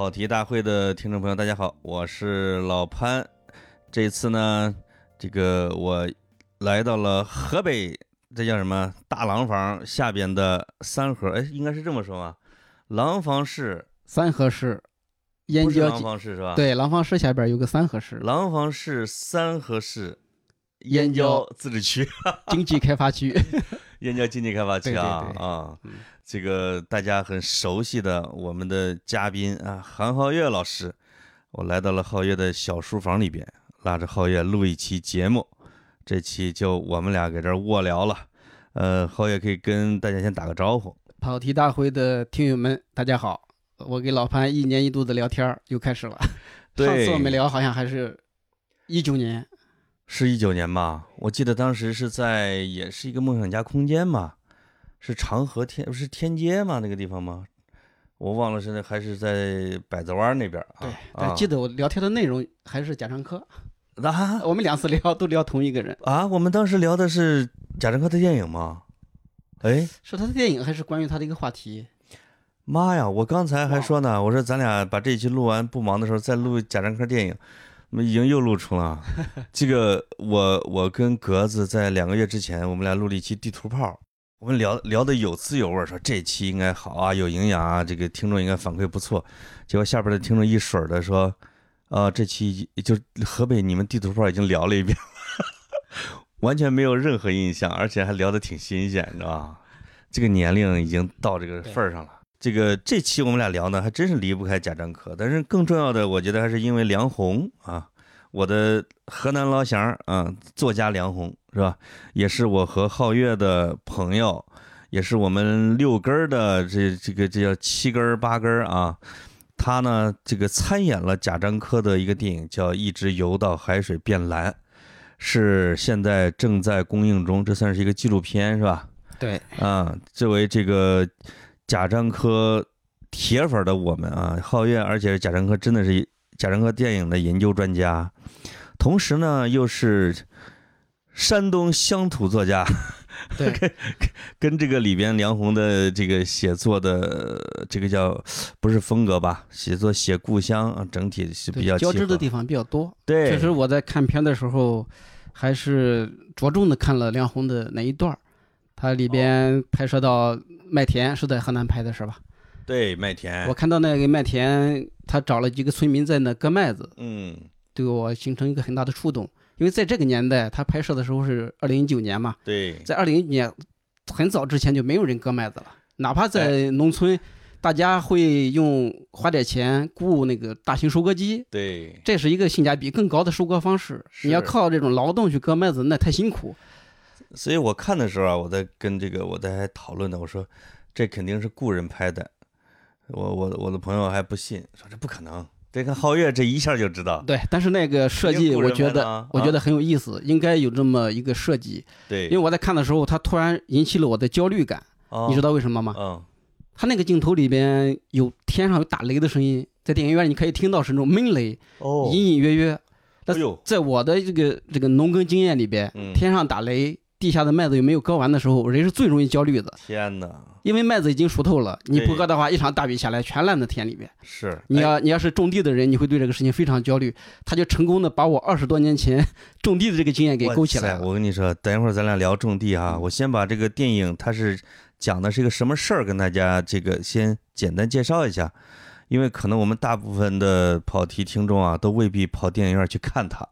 跑题大会的听众朋友，大家好，我是老潘。这次呢，这个我来到了河北，这叫什么大廊坊下边的三河，哎，应该是这么说吧？廊坊市，三河市，燕郊廊郊坊市是吧？，对，廊坊市下边有个三河市廊坊市三河市燕郊自治区，经济开发区。燕郊经济开发区啊啊嗯，这个大家很熟悉的我们的嘉宾啊，韩浩月老师，我来到了浩月的小书房里边，拉着浩月录一期节目，这期就我们俩搁这儿卧聊了。呃，浩月可以跟大家先打个招呼。跑题大会的听友们，大家好！我跟老潘一年一度的聊天又开始了。上次我们聊好像还是一九年，是一九年吧？我记得当时是在也是一个梦想家空间嘛，是长河天不是天街吗？那个地方吗？我忘了是那还是在百子湾那边啊。对，啊但记得我聊天的内容还是贾樟柯。啊我们两次聊都聊同一个人，啊！我们当时聊的是贾樟柯的电影吗？哎是他的电影还是关于他的一个话题？妈呀！我刚才还说呢，我说咱俩把这一期录完，不忙的时候再录贾樟柯电影，我们已经又录出了。这个我我跟格子在两个月之前，我们俩录了一期地图炮，我们聊聊的有滋有味儿，说这期应该好啊，有营养啊，这个听众应该反馈不错。结果下边的听众一水儿的说，啊、这期就河北你们地图炮已经聊了一遍，完全没有任何印象，而且还聊得挺新鲜，你知道吧？这个年龄已经到这个份儿上了。这个这期我们俩聊呢，还真是离不开贾樟柯，但是更重要的，我觉得还是因为梁红啊，我的河南老乡啊，作家梁红是吧？也是我和皓月的朋友，也是我们六根儿的这这个这叫七根儿八根儿啊。他呢，这个参演了贾樟柯的一个电影，叫《一直游到海水变蓝》，是现在正在公映中，这算是一个纪录片是吧？对，啊，作为这个贾樟柯铁粉的我们啊，皓月，而且贾樟柯真的是贾樟柯电影的研究专家，同时呢又是山东乡土作家，对，跟这个里边梁红的这个写作的这个叫不是风格吧，写作写故乡啊，整体是比较交织的地方比较多。对，确实，我在看片的时候，还是着重的看了梁红的那一段儿。它里边拍摄到麦田是在河南拍的是吧？对麦田。我，看到那个麦田，他找了几个村民在那割麦子，嗯，对我形成一个很大的触动。因为在这个年代，他拍摄的时候是二零一九年嘛，对，在二零一九年很早之前就没有人割麦子了，哪怕在农村，大家会用花点钱雇那个大型收割机，对，这是一个性价比更高的收割方式。是。你要靠这种劳动去割麦子，那太辛苦。所以我看的时候啊，我在跟这个我在还讨论呢，我说这肯定是故人拍的，我我我的朋友还不信，说这不可能。这看皓月这一下就知道，对，但是那个设计，我觉得啊我觉得很有意思，应该有这么一个设计。对，因为我在看的时候，它突然引起了我的焦虑感，你知道，为什么吗？嗯，它那个镜头里边有天上有打雷的声音，在电影院你可以听到是那种闷雷，哦，隐隐约约。哎呦，在我的这个这个农耕经验里边，嗯天上打雷，地下的麦子有没有割完的时候，人是最容易焦虑的，天哪，因为麦子已经熟透了，你不割的话，一场大雨下来全烂在田里面。是哎你要你要是种地的人，你会对这个事情非常焦虑。他就成功的把我二十多年前 种地的这个经验给勾起来了。我跟你说，等一会儿咱俩聊种地哈，嗯我先把这个电影它是讲的是一个什么事儿，跟大家这个先简单介绍一下，因为可能我们大部分的跑题听众啊，都未必跑电影院去看它，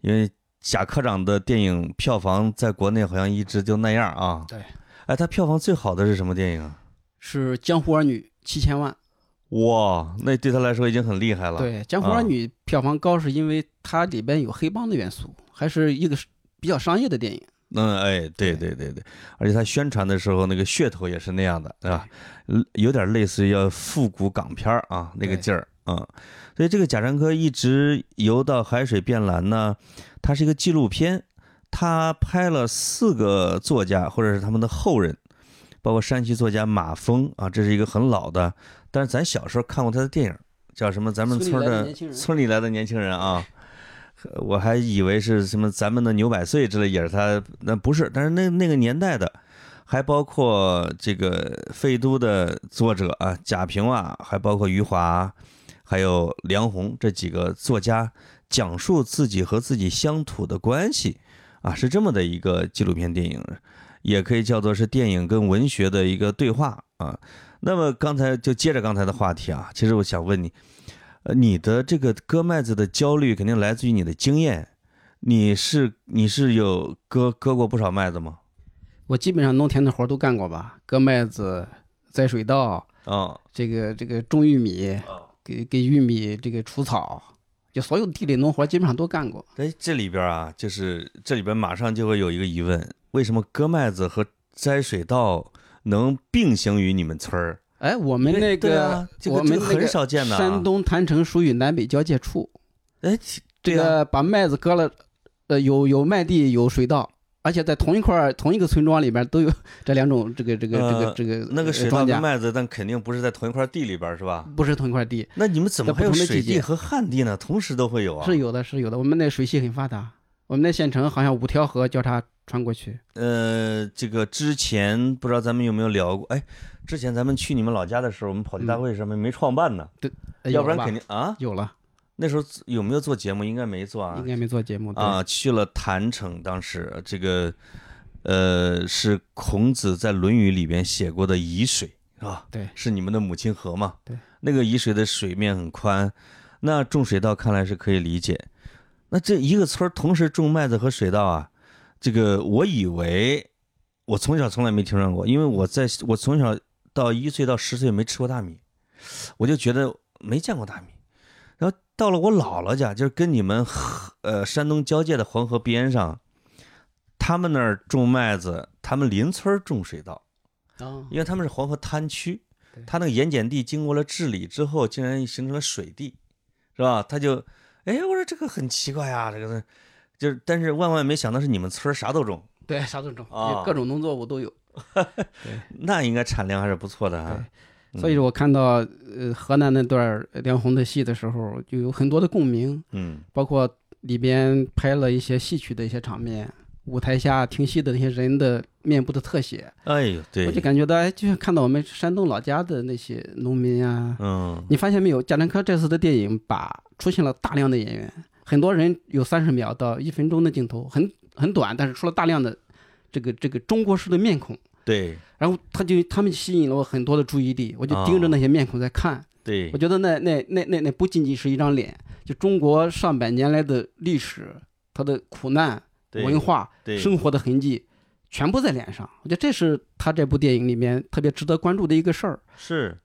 因为贾科长的电影票房在国内好像一直就那样啊。对，哎，他票房最好的是什么电影啊？是《江湖儿女》七千万。哇，那对他来说已经很厉害了。对，《江湖儿女》票房高是因为它里边有黑帮的元素，还是一个比较商业的电影。嗯，哎，对对对对，而且他宣传的时候那个噱头也是那样的，对吧？嗯有点类似于要复古港片儿啊那个劲儿啊、所以这个贾樟柯一直游到海水变蓝呢，它是一个纪录片，他拍了四个作家或者是他们的后人，包括山西作家马峰啊，这是一个很老的，但是咱小时候看过他的电影，叫什么？咱们村的村里来的年轻人啊。呃我还以为是什么咱们的牛百岁之类，也是他，那不是，但是那那个年代的，还包括这个废都的作者啊，贾平凹，还包括余华，还有梁鸿这几个作家讲述自己和自己乡土的关系啊，是这么的一个纪录片电影，也可以叫做是电影跟文学的一个对话啊。那么刚才就接着刚才的话题啊，其实我想问你，呃，你的这个割麦子的焦虑肯定来自于你的经验，你是你是有割割过不少麦子吗？我基本上农田的活儿都干过吧，割麦子、栽水稻，啊这个这个种玉米，啊，给给玉米这个除草，就所有地里农活基本上都干过。哎，这里边啊，就是这里边马上就会有一个疑问：为什么割麦子和栽水稻能并行于你们村儿？哎，我们那个、我们很少见的啊山东郯城属于南北交界处，哎，对这啊，个把麦子割了，呃，有有麦地，有水稻，而且在同一块儿同一个村庄里边都有这两种这个这个这个呃这个那个水稻麦子，但肯定不是在同一块地里边，是吧？不是同一块地，那你们怎么在还有水地和旱地呢？同时都会有啊？是有的，是有的。我们那水系很发达，我们那县城好像五条河交叉穿过去。呃，这个之前不知道咱们有没有聊过？哎，之前咱们去你们老家的时候，我们跑题大会上面没创办呢，对要不然肯定啊。有了，那时候有没有做节目？应该没做啊应。该没做节目啊，去了郯城，当时这个呃是孔子在《论语》里边写过的沂水，是吧？对是你们的母亲河嘛？对，那个沂水的水面很宽，那种水稻看来是可以理解。那这一个村儿同时种麦子和水稻啊，这个我以为我从小从来没听说过，因为我在我从小到一岁到十岁没吃过大米，我就觉得没见过大米。然后到了我姥姥家，就是跟你们河呃山东交界的黄河边上，他们那儿种麦子，他们邻村种水稻，啊，因为他们是黄河滩区，他那个盐碱地经过了治理之后，竟然形成了水地，是吧？他就，哎，我说这个很奇怪呀，这个就是，但是万万没想到是你们村啥都种，对，啥都种，啊各种农作物都有。那应该产量还是不错的啊。嗯所以我看到呃河南那段儿梁红的戏的时候，就有很多的共鸣，嗯包括里边拍了一些戏曲的一些场面，舞台下听戏的那些人的面部的特写，哎呦，对我就，感觉到哎，就像看到我们山东老家的那些农民啊。嗯你发现没有，贾樟柯这次的电影把出现了大量的演员，很多人有三十秒到一分钟的镜头，很很短，但是出了大量的这个这个中国式的面孔。对然后他就他们吸引了我很多的注意力，我就盯着那些面孔在看。对我觉得那那那那那不仅仅是一张脸，就中国上百年来的历史，它的苦难、文化、生活的痕迹，全部在脸上。我觉得这是他这部电影里面特别值得关注的一个事儿。是，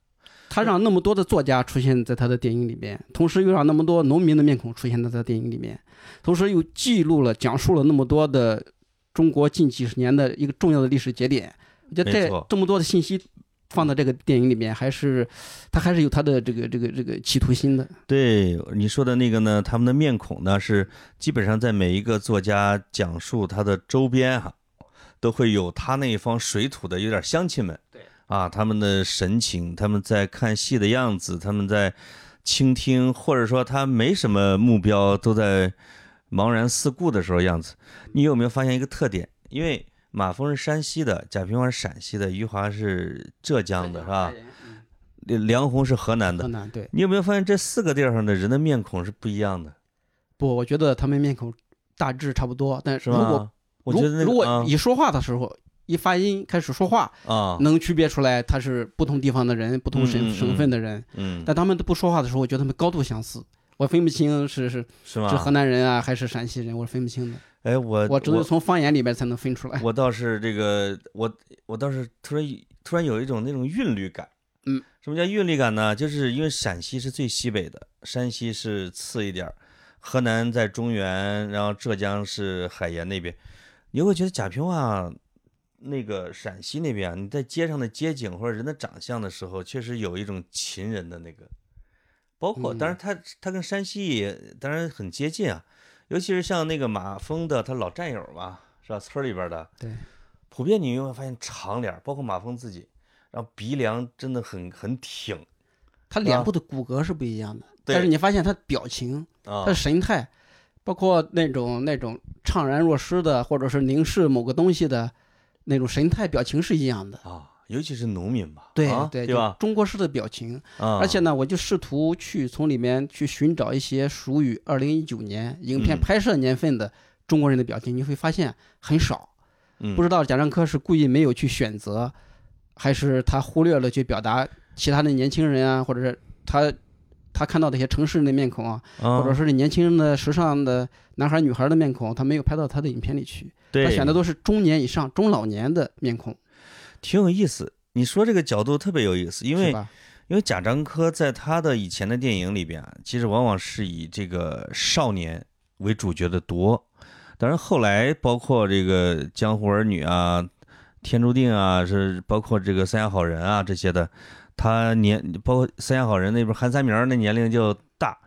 他让那么多的作家出现在他的电影里面，同时又让那么多农民的面孔出现在他的电影里面，同时又记录了、讲述了那么多的中国近几十年的一个重要的历史节点。我觉得这这么多的信息放到这个电影里面，还是他还是有他的这个这个这个企图心的。对你说的那个呢，他们的面孔呢是基本上在每一个作家讲述他的周边哈，都会有他那一方水土的有点乡亲们，对啊，他们的神情，他们在看戏的样子，他们在倾听，或者说他没什么目标，都在茫然四顾的时候样子。你有没有发现一个特点？因为马峰是山西的，贾平凹是陕西的，余华是浙江的，是吧？梁红是河南的河。南对你有没有发现这四个地儿上的人的面孔是不一样的，不？我觉得他们面孔大致差不多，但是如果吧？我觉得那个如如果啊一说话的时候，一发音开始说话，啊，能区别出来他是不同地方的人，不同省省份的人。嗯，但他们都不说话的时候，我觉得他们高度相似，我分不清是是？是河南人啊还是陕西人，我是分不清的。哎，我我只有从方言里面才能分出来。我倒是这个，我我倒是突然突然有一种那种韵律感。嗯，什么叫韵律感呢？就是因为陕西是最西北的，山西是次一点儿，河南在中原，然后浙江是海盐那边，你会觉得贾平凹那个陕西那边啊，你在街上的街景或者人的长相的时候，确实有一种秦人的那个，包括嗯当然他他跟山西也当然很接近啊，尤其是像那个马蜂的他老战友嘛，是吧？村里边的，对，普遍你会发现长脸，包括马蜂自己，然后鼻梁真的很很挺他脸部的骨骼是不一样的，对但是你发现他表情、啊他的神态，包括那种那种怅然若失的，或者是凝视某个东西的那种神态表情是一样的。啊，尤其是农民吧，对啊、对对吧？中国式的表情。啊，而且呢，我就试图去从里面去寻找一些属于二零一九年影片嗯拍摄年份的中国人的表情，你会发现很少。嗯不知道贾樟柯是故意没有去选择，还是他忽略了去表达其他的年轻人啊，或者是他他看到的一些城市人的面孔啊，啊或者说是年轻人的时尚的男孩女孩的面孔，他没有拍到他的影片里去，他选的都是中年以上、中老年的面孔，挺有意思。你说这个角度特别有意思，因为？因为贾樟柯在他的以前的电影里边啊，其实往往是以这个少年为主角的多。当然后来包括这个《江湖儿女》啊、《天注定》啊，是包括这个《三峡好人》啊这些的，他年包括《三峡好人》那边韩三明儿那年龄就大，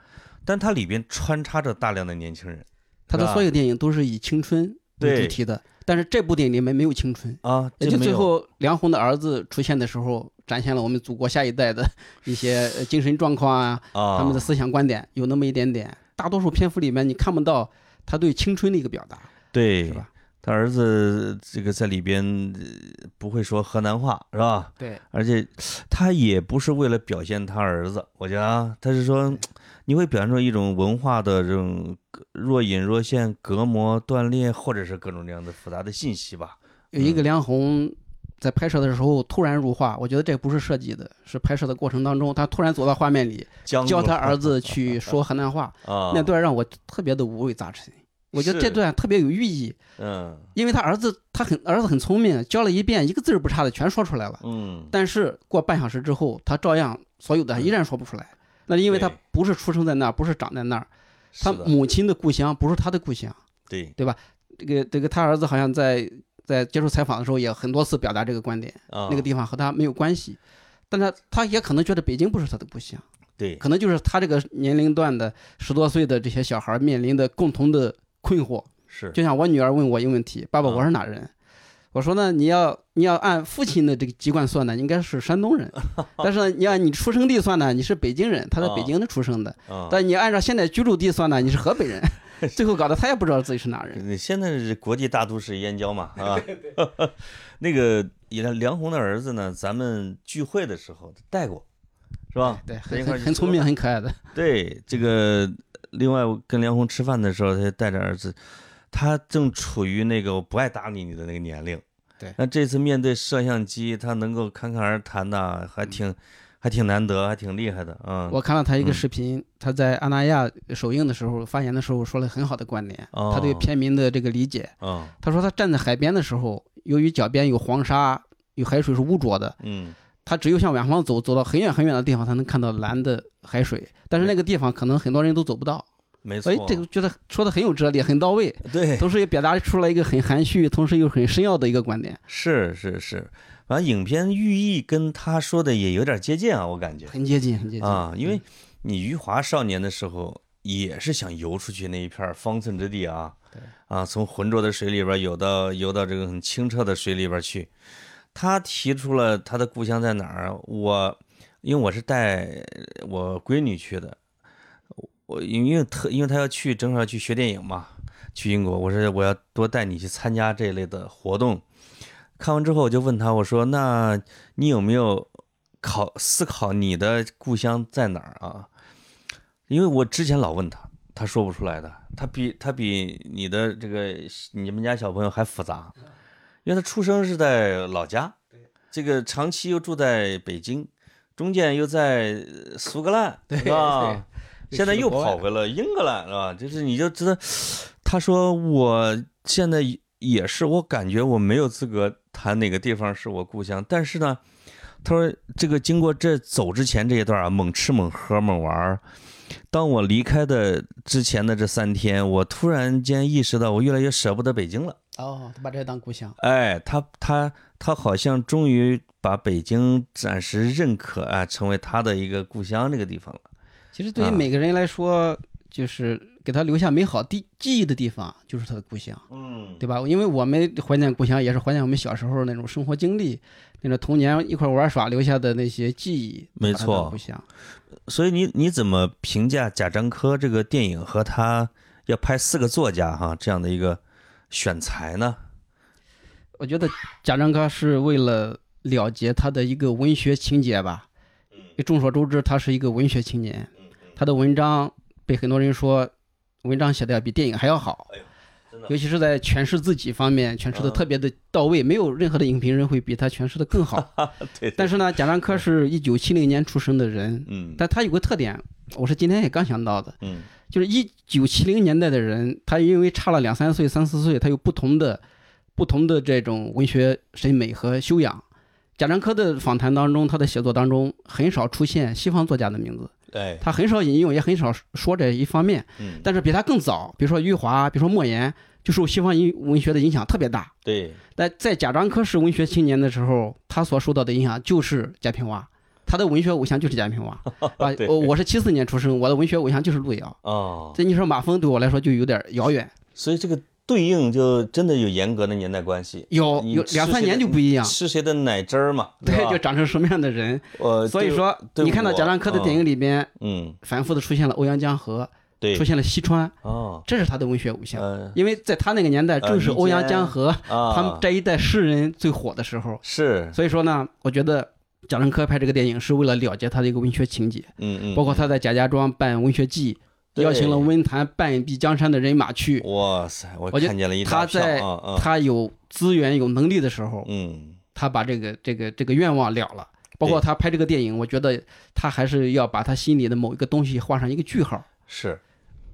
但他里边穿插着大量的年轻人他的所有电影都是以青春为主题的，但是这部电影里面没有青春。啊，也就最后梁红的儿子出现的时候，展现了我们祖国下一代的一些呃精神状况啊，啊，他们的思想观点有那么一点点。大多数篇幅里面你看不到他对青春的一个表达，对是吧？他儿子这个在里边呃不会说河南话是吧？对，而且他也不是为了表现他儿子，我觉得啊，他是说你会表现出一种文化的这种若隐若现、隔膜断裂，或者是各种这样的复杂的信息吧。有一个梁红在拍摄的时候突然入画，我觉得这不是设计的，是拍摄的过程当中他突然走到画面里教教他儿子 去说河南话，啊，那段让我特别的五味杂陈。我觉得这段特别有寓意，嗯因为他儿子他很儿子很聪明，教了一遍一个字儿不差的全说出来了。嗯，但是过半小时之后，他照样所有的依然说不出来。那因为他不是出生在那儿，不是长在那儿，他母亲的故乡不是他的故乡。对对吧这个这个，他儿子好像在在接受采访的时候也很多次表达这个观点，啊，那个地方和他没有关系。但他他也可能觉得北京不是他的故乡，对可能就是他这个年龄段的十多岁的这些小孩面临的共同的困惑。是就像我女儿问我一个问题：“爸爸，啊我是哪人？”我说呢，你要你要按父亲的这个籍贯算呢，应该是山东人，但是呢，你按你出生地算呢，你是北京人，他在北京的出生的，啊，但你按照现在居住地算呢，你是河北人，最后搞得他也不知道自己是哪人。现在是国际大都市燕郊嘛，啊，那个梁梁红的儿子呢，咱们聚会的时候带过，是吧？对，很很聪明，很可爱的。对，这个另外我跟梁红吃饭的时候，他就带着儿子，他正处于那个我不爱搭理你的那个年龄。对那这次面对摄像机，他能够侃侃而谈呐，还挺还挺难得，还挺厉害的嗯。我看了他一个嗯视频，他在阿那亚首映的时候发言的时候说了很好的观点，哦他对片名的这个理解。嗯他说他站在海边的时候，由于脚边有黄沙，有海水是污浊的，嗯，他只有向远方走，走到很远很远的地方才能看到蓝的海水，但是那个地方可能很多人都走不到。没错。哎，，这个觉得说的很有哲理，很到位，对，同时也表达出了一个很含蓄，同时又很深奥的一个观点，是是是，反正影片寓意跟他说的也有点接近啊，我感觉。很接近，很接近啊，因为你余华少年的时候也是想游出去那一片方寸之地啊，啊，从浑浊的水里边游到游到这个很清澈的水里边去。他提出了他的故乡在哪儿，我因为我是带我闺女去的，我因为特因为他要去正好要去学电影嘛，去英国，我说我要多带你去参加这类的活动。看完之后我就问他，我说那你有没有考思考你的故乡在哪儿啊？因为我之前老问他，他说不出来的，他比他比你的这个你们家小朋友还复杂，因为他出生是在老家，这个长期又住在北京，中间又在苏格兰，对？对现在又跑回了英格兰，是吧？就是你就知道，他说我现在也是，我感觉我没有资格谈哪个地方是我故乡，但是呢，他说这个经过这走之前这一段啊，猛吃猛喝猛玩儿。当我离开的之前的这三天，我突然间意识到，我越来越舍不得北京了。哦，他把这当故乡，哎，他他他好像终于把北京暂时认可啊，成为他的一个故乡这个地方了。其实对于啊每个人来说，就是给他留下美好地记忆的地方，就是他的故乡。嗯，对吧？因为我们怀念故乡，也是怀念我们小时候那种生活经历，那种童年一块玩耍留下的那些记忆。没错故乡。所以你你怎么评价贾樟柯这个电影和他要拍四个作家哈这样的一个选材呢？我觉得贾樟柯是为了了结他的一个文学情节吧。众所周知，他是一个文学青年，他的文章被很多人说文章写的要比电影还要好，尤其是在诠释自己方面诠释的特别的到位，没有任何的影评人会比他诠释的更好。对，但是呢，贾樟柯是一九七零年出生的人，嗯。但他有个特点，我是今天也刚想到的，嗯。就是一九七零年代的人，他因为差了两三岁、三四岁，他有不同的、不同的这种文学审美和修养。贾樟柯的访谈当中，他的写作当中很少出现西方作家的名字，哎他很少引用，也很少说这一方面。嗯但是比他更早，比如说余华，比如说莫言，就受西方音文学的影响特别大。对但在贾樟柯是文学青年的时候，他所受到的影响就是贾平凹，他的文学偶像就是贾平凹，啊对，我我是七四年出生，我的文学偶像就是路遥。哦，这你说马蜂对我来说就有点遥远，所以这个对应就真的有严格的年代关系。有有两三年就不一样，吃谁的奶汁儿嘛？对，就长成什么样的人。呃，所以说，你看到贾樟柯的电影里边嗯，反复的出现了欧阳江河，对出，现了西川，哦，这是他的文学偶像。呃因为在他那个年代，正是欧阳江河啊，他们这一代诗人最火的时候。是，所以说呢，我觉得贾樟柯拍这个电影是为了了结他的一个文学情节，嗯嗯，包括他在贾家庄办文学季，对邀请了温坛半壁江山的人马去。哇塞，我看见了一大他票在啊啊，他有资源、有能力的时候，嗯，他把这个这个这个愿望了了。包括他拍这个电影，我觉得他还是要把他心里的某一个东西画上一个句号，是，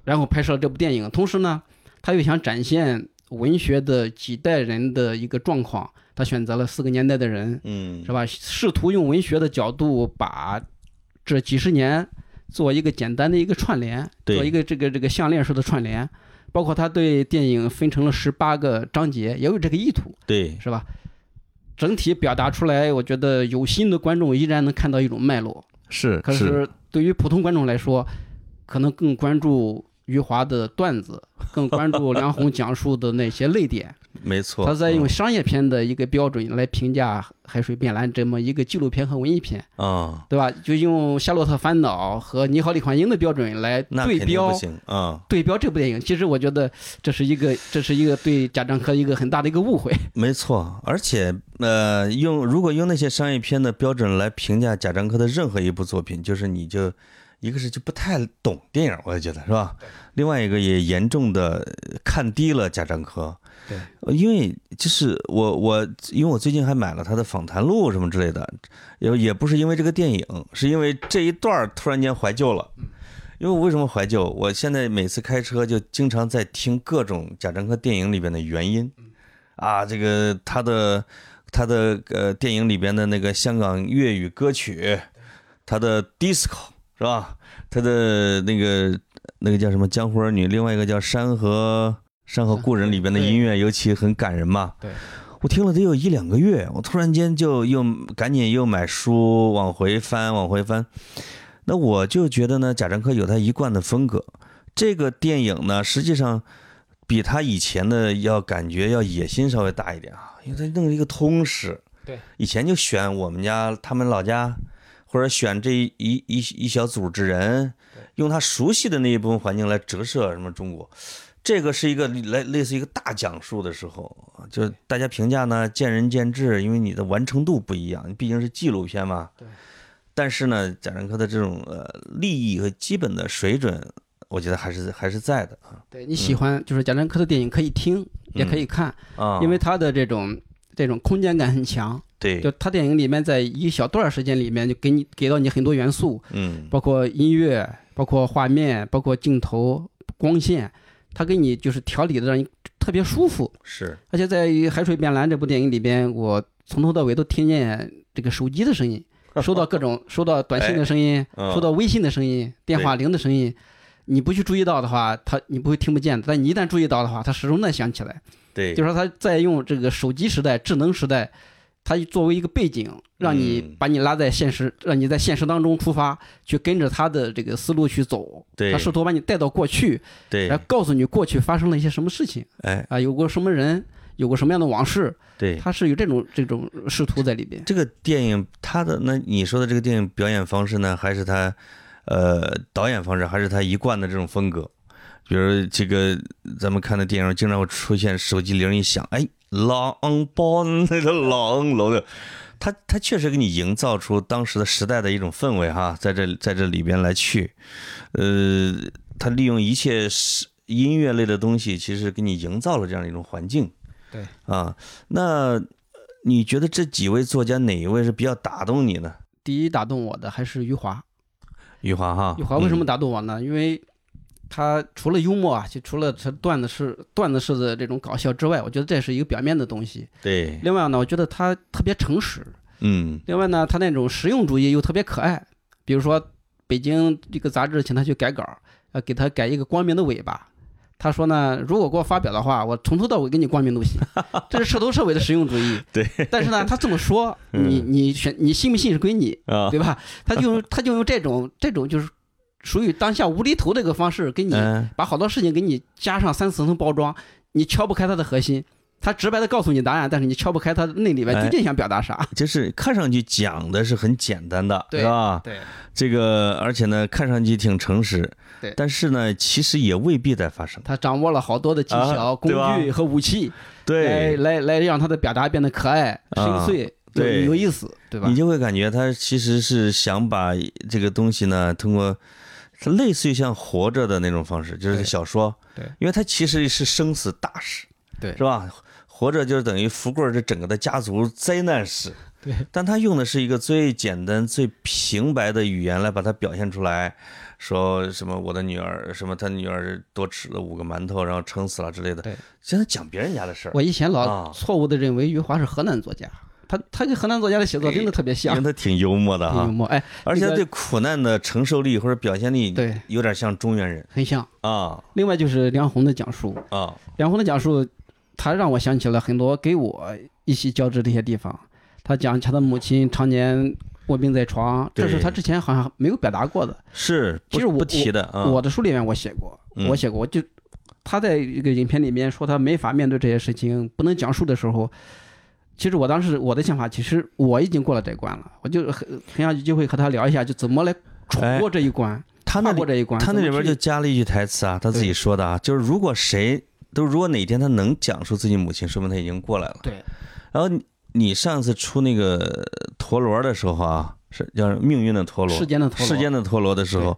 然后拍摄这部电影。同时呢，他又想展现文学的几代人的一个状况，他选择了四个年代的人，嗯，是吧？试图用文学的角度把这几十年做一个简单的一个串联，做一个这个这个项链式的串联。包括他对电影分成了十八个章节，也有这个意图，对，是吧？整体表达出来，我觉得有心的观众依然能看到一种脉络。是可是对于普通观众来说，可能更关注余华的段子，更关注梁鸿讲述的那些泪点。没错，他在用嗯商业片的一个标准来评价《海水变蓝》这么一个纪录片和文艺片，啊，对吧？就用《夏洛特烦恼》和《你好，李焕英》的标准来对标啊，对标这部电影。其实我觉得这是一个这是一个对贾樟柯一个很大的一个误会。没错，而且呃，用如果用那些商业片的标准来评价贾樟柯的任何一部作品，就是你就一个是就不太懂电影，我也觉得是吧？另外一个也严重的看低了贾樟柯。对呃，因为就是我我因为我最近还买了他的访谈录什么之类的，也也不是因为这个电影，是因为这一段儿突然间怀旧了。因为我为什么怀旧？我现在每次开车就经常在听各种贾樟柯电影里边的原音，啊，这个他的他的呃电影里边的那个香港粤语歌曲，他的 disco 是吧？他的那个那个叫什么江湖儿女，另外一个叫山河山河故人里边的音乐，尤其很感人嘛。对，我听了得有一两个月，我突然间就又赶紧又买书往回翻，往回翻。那我就觉得呢，贾樟柯有他一贯的风格。这个电影呢，实际上比他以前的要感觉要野心稍微大一点啊，因为他弄了一个通史。对，以前就选我们家他们老家，或者选这一一一一小组织人，用他熟悉的那一部分环境来折射什么中国。这个是一个类类似一个大讲述的时候，就大家评价呢见仁见智，因为你的完成度不一样，你毕竟是纪录片嘛。对。但是呢，贾樟柯的这种呃利益和基本的水准，我觉得还是还是在的啊对你喜欢就是贾樟柯的电影可以听也可以看，啊，因为他的这种这种空间感很强。对就，他电影里面在一小段时间里面就给你给到你很多元素，嗯，包括音乐，包括画面，包括镜头、光线，他给你就是调理的让你特别舒服。是而且在《海水变蓝》这部电影里边，我从头到尾都听见这个手机的声音，收到各种收到短信的声音，嗯收到微信的声音，电话铃的声音。你不去注意到的话，它你不会听不见的；但你一旦注意到的话，它始终在响起来。对，就是说，他在用这个手机时代、智能时代，它作为一个背景，让你嗯。把你拉在现实，让你在现实当中出发，去跟着他的这个思路去走。对。他试图把你带到过去，对。来，告诉你过去发生了一些什么事情。哎，啊，有过什么人，有过什么样的往事，对，他是有这种这种试图在里边。这个电影他的那你说的这个电影表演方式呢，还是他呃导演方式，还是他一贯的这种风格？比如这个咱们看的电影，经常会出现手机铃一响，哎，狼帮 那个狼楼的，他他确实给你营造出当时的时代的一种氛围哈，在这在这里边来去，呃，他利用一切是音乐类的东西，其实给你营造了这样的一种环境。对啊，那你觉得这几位作家哪一位是比较打动你呢？第一打动我的还是余华。余华哈，余华为什么打动我呢？因为他除了幽默啊，就除了他段子式段子式的这种搞笑之外，我觉得这是一个表面的东西。对，另外呢，我觉得他特别诚实。嗯另外呢，他那种实用主义又特别可爱。比如说，北京这个杂志请他去改稿，要，给他改一个光明的尾巴。他说呢，如果给我发表的话，我从头到尾给你光明都行。这是彻头彻尾的实用主义。对。但是呢，他这么说，你你选你信不信是归你，啊，对吧？他就他就用这种这种就是属于当下无厘头的一个方式，给你嗯把好多事情给你加上三四层包装，你敲不开它的核心。他直白的告诉你答案，但是你敲不开他那里面哎究竟想表达啥。就是看上去讲的是很简单的，对是吧？对这个而且呢，看上去挺诚实，对但是呢，其实也未必在发生。他掌握了好多的技巧、工具和武器，对，来来来让他的表达变得可爱、深啊邃、对有有意思，对吧你？就会感觉他其实是想把这个东西呢，通过它类似于像活着的那种方式，就是小说，对。因为它其实是生死大事，对。是吧？活着就是等于福贵儿这整个的家族灾难史，对，但他用的是一个最简单、最平白的语言来把它表现出来，说什么我的女儿，什么他女儿多吃了五个馒头，然后撑死了之类的。对，现在讲别人家的事儿，我以前啊。老错误的认为余华是河南作家，他他跟河南作家的写作真的特别因像为，他挺幽默的哈，幽默，哎，而且他对苦难的承受力或者表现力，对，有点像中原人很像。啊另外就是梁红的讲述，啊，梁红的讲述，他让我想起了很多给我一些交织的一些地方。他讲他的母亲常年卧病在床，这是他之前好像没有表达过的。是其实我不提的啊，我的书里面我写过，嗯我写过，我就他在一个影片里面说他没法面对这些事情，不能讲述的时候，其实我当时我的想法，其实我已经过了这关了，我就很很想有机会和他聊一下，就怎么来闯过这一关，他那里跨过这一关。他那里边就加了一句台词啊，他自己说的啊，就是如果谁都如果哪天他能讲述自己母亲，说明他已经过来了。对然后你你上次出那个陀螺的时候啊，是叫命运的陀螺，世间的陀螺世间的陀螺的时候，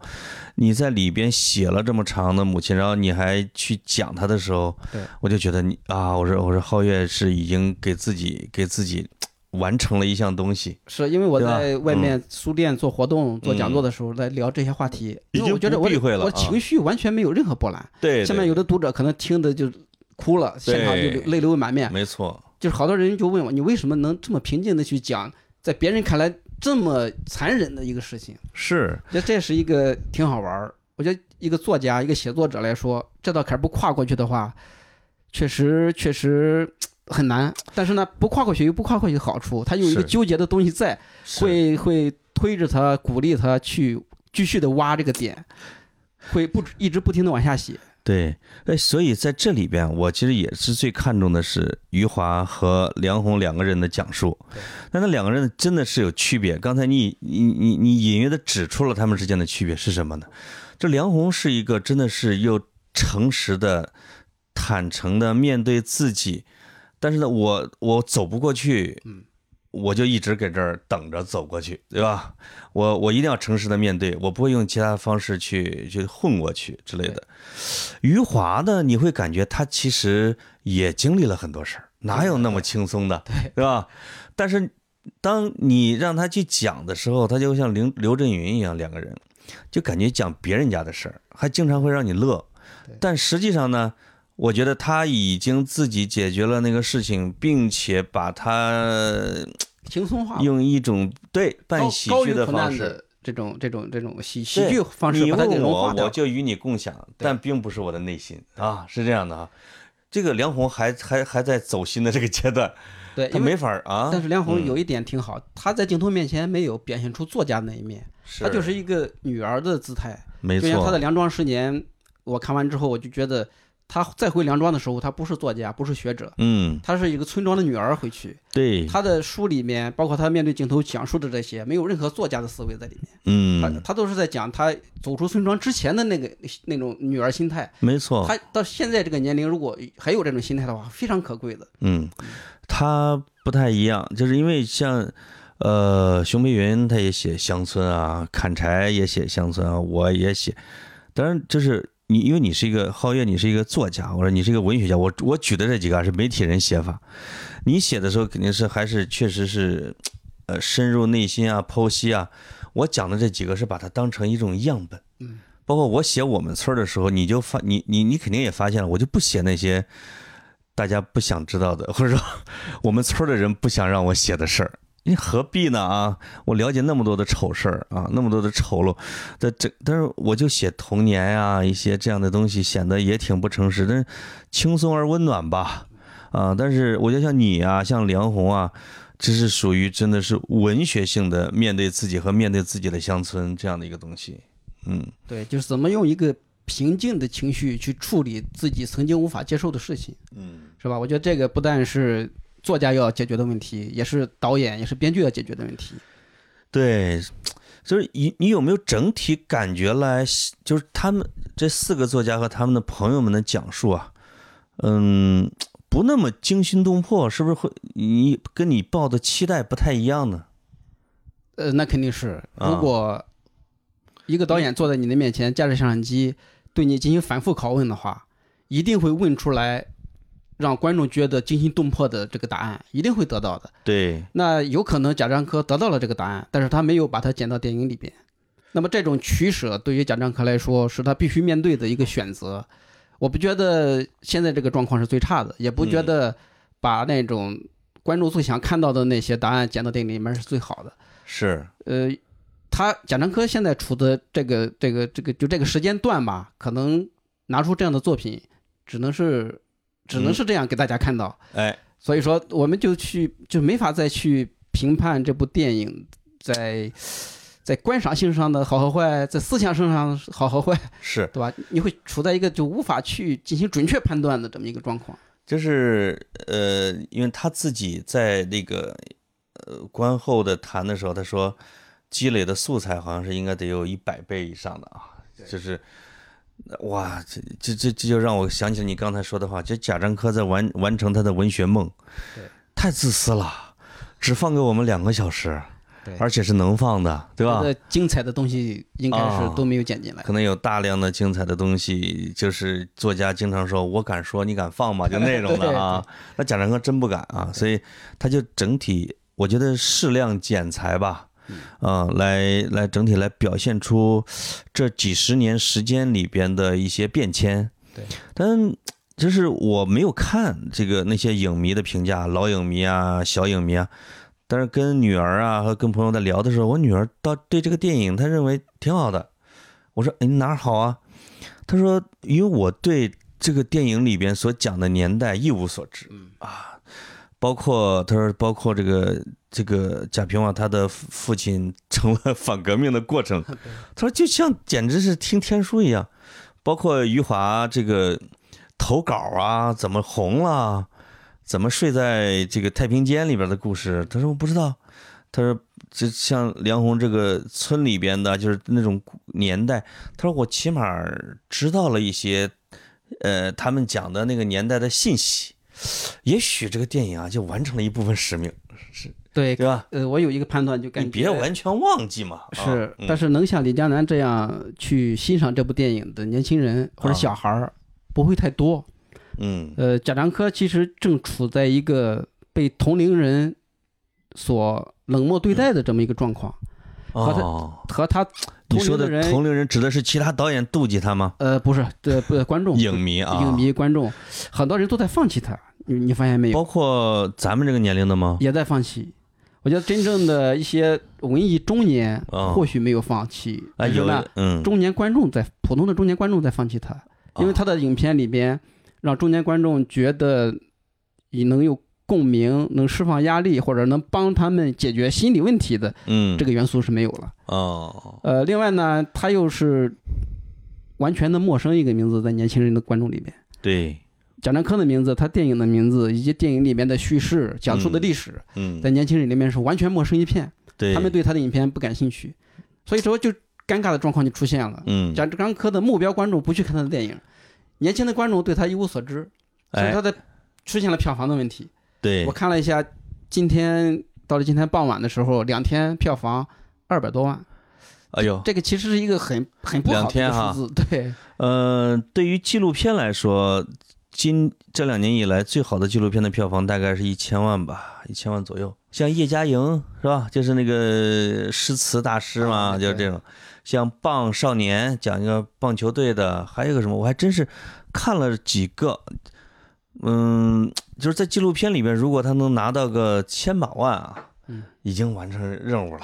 你在里边写了这么长的母亲，然后你还去讲她的时候，对我就觉得你啊，我说我说皓月是已经给自己给自己完成了一项东西，是因为我在外面书店做活动、做讲座的时候，在聊这些话题，因为我觉得我我情绪完全没有任何波澜。对，下面有的读者可能听的就哭了，现场就泪流满面。没错，就是好多人就问我，你为什么能这么平静的去讲，在别人看来这么残忍的一个事情？是我觉得这是一个挺好玩儿。我觉得一个作家、一个写作者来说，这道坎儿不跨过去的话，确实确实 很难。但是呢，不跨过去又不跨过去的好处，他有一个纠结的东西在，会会推着他、鼓励他去继续的挖这个点，会不一直不停的往下写。对，哎，所以在这里边，我其实也是最看重的是余华和梁鸿两个人的讲述。但那两个人真的是有区别。刚才你你你你隐约的指出了他们之间的区别是什么呢？这梁鸿是一个真的是又诚实的、坦诚的面对自己，但是呢，我我走不过去，嗯，我就一直搁这儿等着走过去，对吧？我我一定要诚实的面对，我不会用其他方式去去混过去之类的。余华呢，你会感觉他其实也经历了很多事儿，哪有那么轻松的，对对吧？但是当你让他去讲的时候，他就像刘刘震云一样，两个人就感觉讲别人家的事儿，还经常会让你乐。但实际上呢，我觉得他已经自己解决了那个事情，并且把它 轻松化，用一种对半高喜剧的方式。这种这种这种喜喜剧方式你把它给我，融化掉我。就与你共享，但并不是我的内心啊，是这样的啊。这个梁红还还还在走心的这个阶段，对，他没法啊。但是梁红嗯有一点挺好，她在镜头面前没有表现出作家那一面，她就是一个女儿的姿态。没就像她的错，《梁庄十年》，我看完之后，我就觉得她再回梁庄的时候，他不是作家，不是学者，嗯，他是一个村庄的女儿回去。对，他的书里面，包括他面对镜头讲述的这些，没有任何作家的思维在里面。她嗯，他都是在讲他走出村庄之前的那个那种女儿心态。没错，他到现在这个年龄，如果还有这种心态的话，非常可贵的。嗯，他不太一样，就是因为像呃熊培云他也写乡村啊，砍柴也写乡村啊，我也写，当然就是你因为你是一个皓月，你是一个作家，我说你是一个文学家，我我举的这几个啊是媒体人写法，你写的时候肯定是还是确实是呃深入内心啊，剖析啊，我讲的这几个是把它当成一种样本，嗯，包括我写我们村儿的时候，你就发你你你肯定也发现了，我就不写那些大家不想知道的，或者说 我们村儿的人不想让我写的事儿。你何必呢啊？我了解那么多的丑事儿啊，那么多的丑陋，这这，但是我就写童年呀、一些这样的东西，显得也挺不诚实，但是轻松而温暖吧，啊，但是我觉得像你啊，像梁红啊，这是属于真的是文学性的面对自己和面对自己的乡村这样的一个东西，嗯对，就是怎么用一个平静的情绪去处理自己曾经无法接受的事情，嗯，是吧？我觉得这个不但是作家要解决的问题，也是导演也是编剧要解决的问题。对，就是你你有没有整体感觉来，就是他们这四个作家和他们的朋友们的讲述啊，嗯，不那么惊心动魄，是不是会你跟你抱的期待不太一样呢？呃，那肯定是，啊如果一个导演坐在你的面前，架着摄像机对你进行反复拷问的话，一定会问出来让观众觉得惊心动魄的这个答案，一定会得到的。对，那有可能贾樟柯得到了这个答案，但是他没有把它剪到电影里边。那么这种取舍对于贾樟柯来说是他必须面对的一个选择。我不觉得现在这个状况是最差的，也不觉得把那种观众最想看到的那些答案剪到电影里面是最好的。是，呃，他贾樟柯现在处的这个这个这个就这个时间段吧，可能拿出这样的作品，只能是只能是这样给大家看到。哎，所以说，我们就去就没法再去评判这部电影在在观赏性上的好和坏，在思想上上好和坏，是，对吧？你会处在一个就无法去进行准确判断的这么一个状况。就是呃，因为他自己在那个呃观后的谈的时候，他说积累的素材好像是应该得有一百倍以上的啊，就是哇，这这这这就让我想起了你刚才说的话，就贾樟柯在完完成他的文学梦对，太自私了，只放给我们两个小时，对而且是能放的，对吧精彩的东西应该是啊都没有剪进来。可能有大量的精彩的东西，就是作家经常说“我敢说，你敢放吗”，就那种的啊。那贾樟柯真不敢啊，所以他就整体，我觉得适量剪裁吧，啊、来来整体来表现出这几十年时间里边的一些变迁。对，但就是我没有看这个那些影迷的评价，老影迷啊，小影迷啊。但是跟女儿啊和跟朋友在聊的时候，我女儿到对这个电影，她认为挺好的。我说：“哎，哪儿好啊？”她说：“因为我对这个电影里边所讲的年代一无所知啊，包括她说，包括这个这个贾平凹他的父父亲成了反革命的过程，他说就像简直是听天书一样。包括余华这个投稿啊，怎么红了，怎么睡在这个太平间里边的故事，他说我不知道。他说就像梁红这个村里边的，就是那种年代，他说我起码知道了一些，呃，他们讲的那个年代的信息。也许这个电影啊，就完成了一部分使命，对，对吧？呃，我有一个判断，就感你觉别完全忘记嘛。啊是，嗯但是能像李江南这样去欣赏这部电影的年轻人或者啊小孩儿不会太多。嗯呃，贾樟柯其实正处在一个被同龄人所冷漠对待的这么一个状况，和他哦，和他你说的同龄人指的是其他导演妒忌他吗？呃不是对不是观众影迷啊，影迷观众，很多人都在放弃他，你你发现没有？包括咱们这个年龄的吗？也在放弃。我觉得真正的一些文艺中年啊。或许没有放弃，啊，有但是呢，嗯，中年观众在普通的中年观众在放弃他，因为他的影片里边让中年观众觉得也能有共鸣，能释放压力，或者能帮他们解决心理问题的嗯。这个元素是没有了。哦，呃，另外呢，他又是完全的陌生一个名字在年轻人的观众里边。对，贾樟柯的名字，他电影的名字以及电影里面的叙事讲述的历史，嗯，在年轻人里面是完全陌生一片，对，他们对他的影片不感兴趣，所以说就尴尬的状况就出现了。嗯，贾樟柯的目标观众不去看他的电影，年轻的观众对他一无所知，所以哎他的出现了票房的问题。对。我，看了一下今天到了今天傍晚的时候，两天票房二百多万，哎呦，这个其实是一个很很不好的数字，对，呃，对于纪录片来说，今这两年以来最好的纪录片的票房大概是一千万吧，一千万左右。像叶嘉莹是吧？就是那个诗词大师嘛，啊就是这种。像《棒少年》讲一个棒球队的，还有一个什么，我还真是看了几个。嗯，就是在纪录片里面，如果他能拿到个千把万啊，嗯，已经完成任务了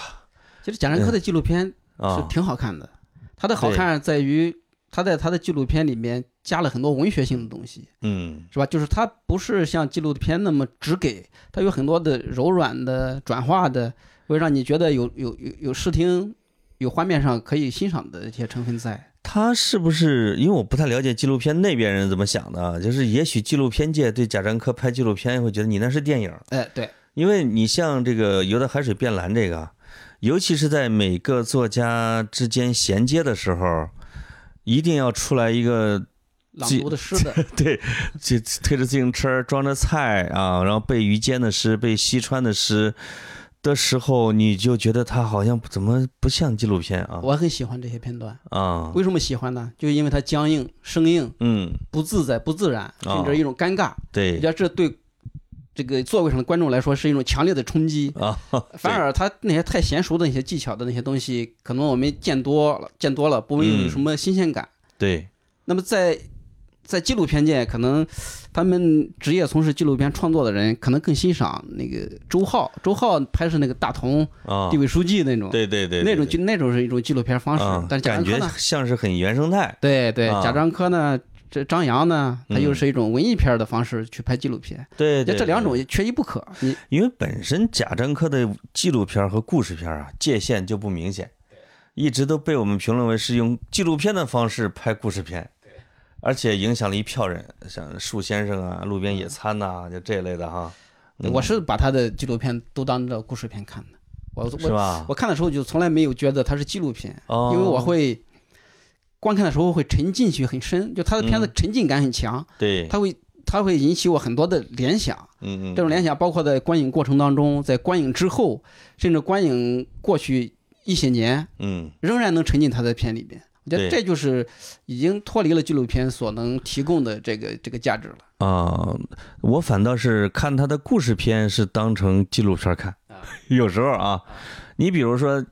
其实贾樟柯的纪录片是啊。挺好看的，他的好看在于他在他的纪录片里面加了很多文学性的东西，嗯是吧？就是它不是像纪录片那么直给，它有很多的柔软的转化的，会让你觉得有有有有视听、有画面上可以欣赏的一些成分在。他是不是？因为我不太了解纪录片那边人怎么想的啊，就是也许纪录片界对贾樟柯拍纪录片会觉得你那是电影，哎，对，因为你像这个《游的海水变蓝》这个，尤其是在每个作家之间衔接的时候，一定要出来一个朗读的诗的，对，就推着自行车装着菜啊，然后背于坚的诗，背西川的诗的时候，你就觉得他好像怎么不像纪录片啊我很喜欢这些片段。啊为什么喜欢呢？就因为它僵硬、生硬、嗯，不自在、不自然，哦甚至一种尴尬。我对觉得这对这个座位上的观众来说是一种强烈的冲击。啊，反而他那些太娴熟的那些技巧的那些东西，可能我们见多了，见多了不会嗯有什么新鲜感。对。那么在在纪录片界，可能他们职业从事纪录片创作的人，可能更欣赏那个周浩，周浩拍摄那个大同啊地，委书记那种，对对对，那种就那种是一种纪录片方式。啊，但是贾感觉樟柯呢，像是很原生态。对对，啊贾樟柯呢，这张扬呢，他又嗯是一种文艺片的方式去拍纪录片，对对，这两种缺一不可。你因为本身贾樟柯的纪录片和故事片啊界限就不明显，一直都被我们评论为是用纪录片的方式拍故事片。而且影响了一票人，像树先生啊、路边野餐呐、就这一类的哈。嗯我是把他的纪录片都当着故事片看的。我我是吧？我看的时候就从来没有觉得它是纪录片，哦，因为我会观看的时候会沉浸去很深，就他的片子嗯沉浸感很强，对，他会他会引起我很多的联想。嗯嗯，这种联想包括在观影过程当中，在观影之后，甚至观影过去一些年，嗯仍然能沉浸他的片里边。我觉得这就是已经脱离了纪录片所能提供的这个这个价值了。啊、我反倒是看他的故事片是当成纪录片看啊，有时候啊，你比如说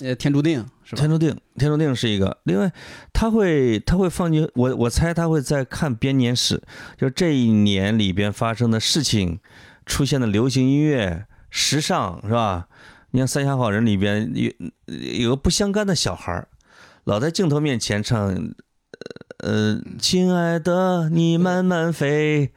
呃，天注定是吧？天注定，天注定是一个。另外，他会他会放进我我猜他会在看编年史，就这一年里边发生的事情，出现的流行音乐、时尚是吧？你像《三峡好人》里边有有个不相干的小孩儿，老在镜头面前唱。呃，亲爱的，你慢慢飞，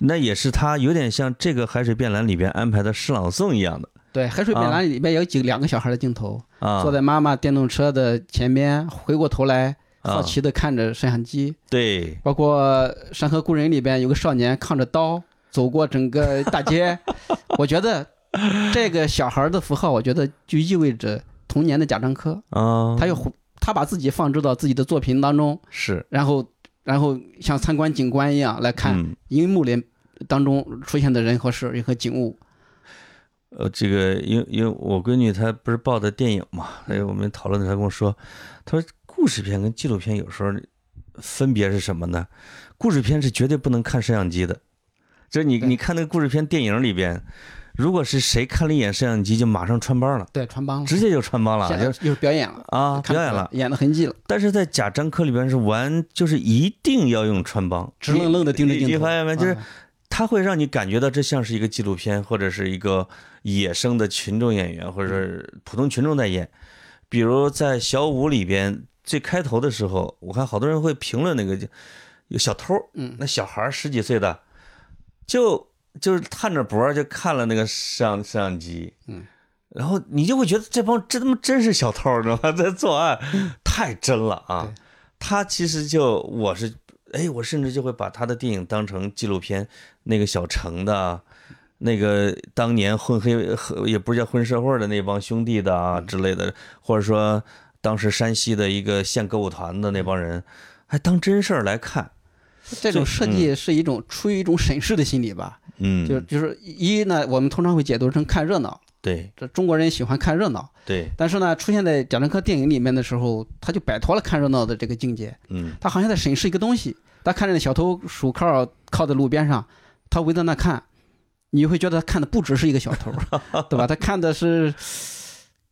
那也是他有点像这个《海水变蓝》里边安排的诗朗诵一样的。对，《海水变蓝》里面有几个两个小孩的镜头，啊。坐在妈妈电动车的前边，回过头来啊好奇的看着摄像机。对，包括《山河故人》里边有个少年扛着刀走过整个大街，我觉得这个小孩的符号，我觉得就意味着童年的贾樟柯，啊，他又他把自己放置到自己的作品当中，是然后然后像参观景观一样来看嗯荧幕里当中出现的人和事和景物。呃，这个因为因为我闺女她不是报的电影嘛，还有我们讨论的时候，她跟我说，她说故事片跟纪录片有时候分别是什么呢？故事片是绝对不能看摄像机的，就是你你看那个故事片电影里边，如果是谁看了一眼摄像机，就马上穿帮了，对，穿帮了，直接就穿帮了，就就是表演了，啊表演了。演的痕迹了，但是在贾樟柯里边是完，就是一定要用穿帮，直愣愣的盯着镜头。你你发现没？就是他会让你感觉到这像是一个纪录片，或者是一个野生的群众演员，或者是普通群众在演。比如在小五里边最开头的时候，我看好多人会评论那个有小偷，嗯，那小孩十几岁的，就就是探着脖儿就看了那个摄像摄像机，嗯，然后你就会觉得这帮这他妈真是小偷儿，知道吗？在作案，太真了啊！他其实就我是哎，我甚至就会把他的电影当成纪录片，那个小城的，那个当年混黑也不是叫混社会的那帮兄弟的啊之类的，或者说当时山西的一个县歌舞团的那帮人，还当真事儿来看。这种设计是一种出于一种审视的心理吧。嗯，就就是一呢，我们通常会解读成看热闹，对这中国人喜欢看热闹。对，但是呢，出现在贾樟柯电影里面的时候，他就摆脱了看热闹的这个境界，嗯他好像在审视一个东西。他看着那小偷手铐靠在路边上，他围在那看，你会觉得他看的不只是一个小偷，对吧？他看的是，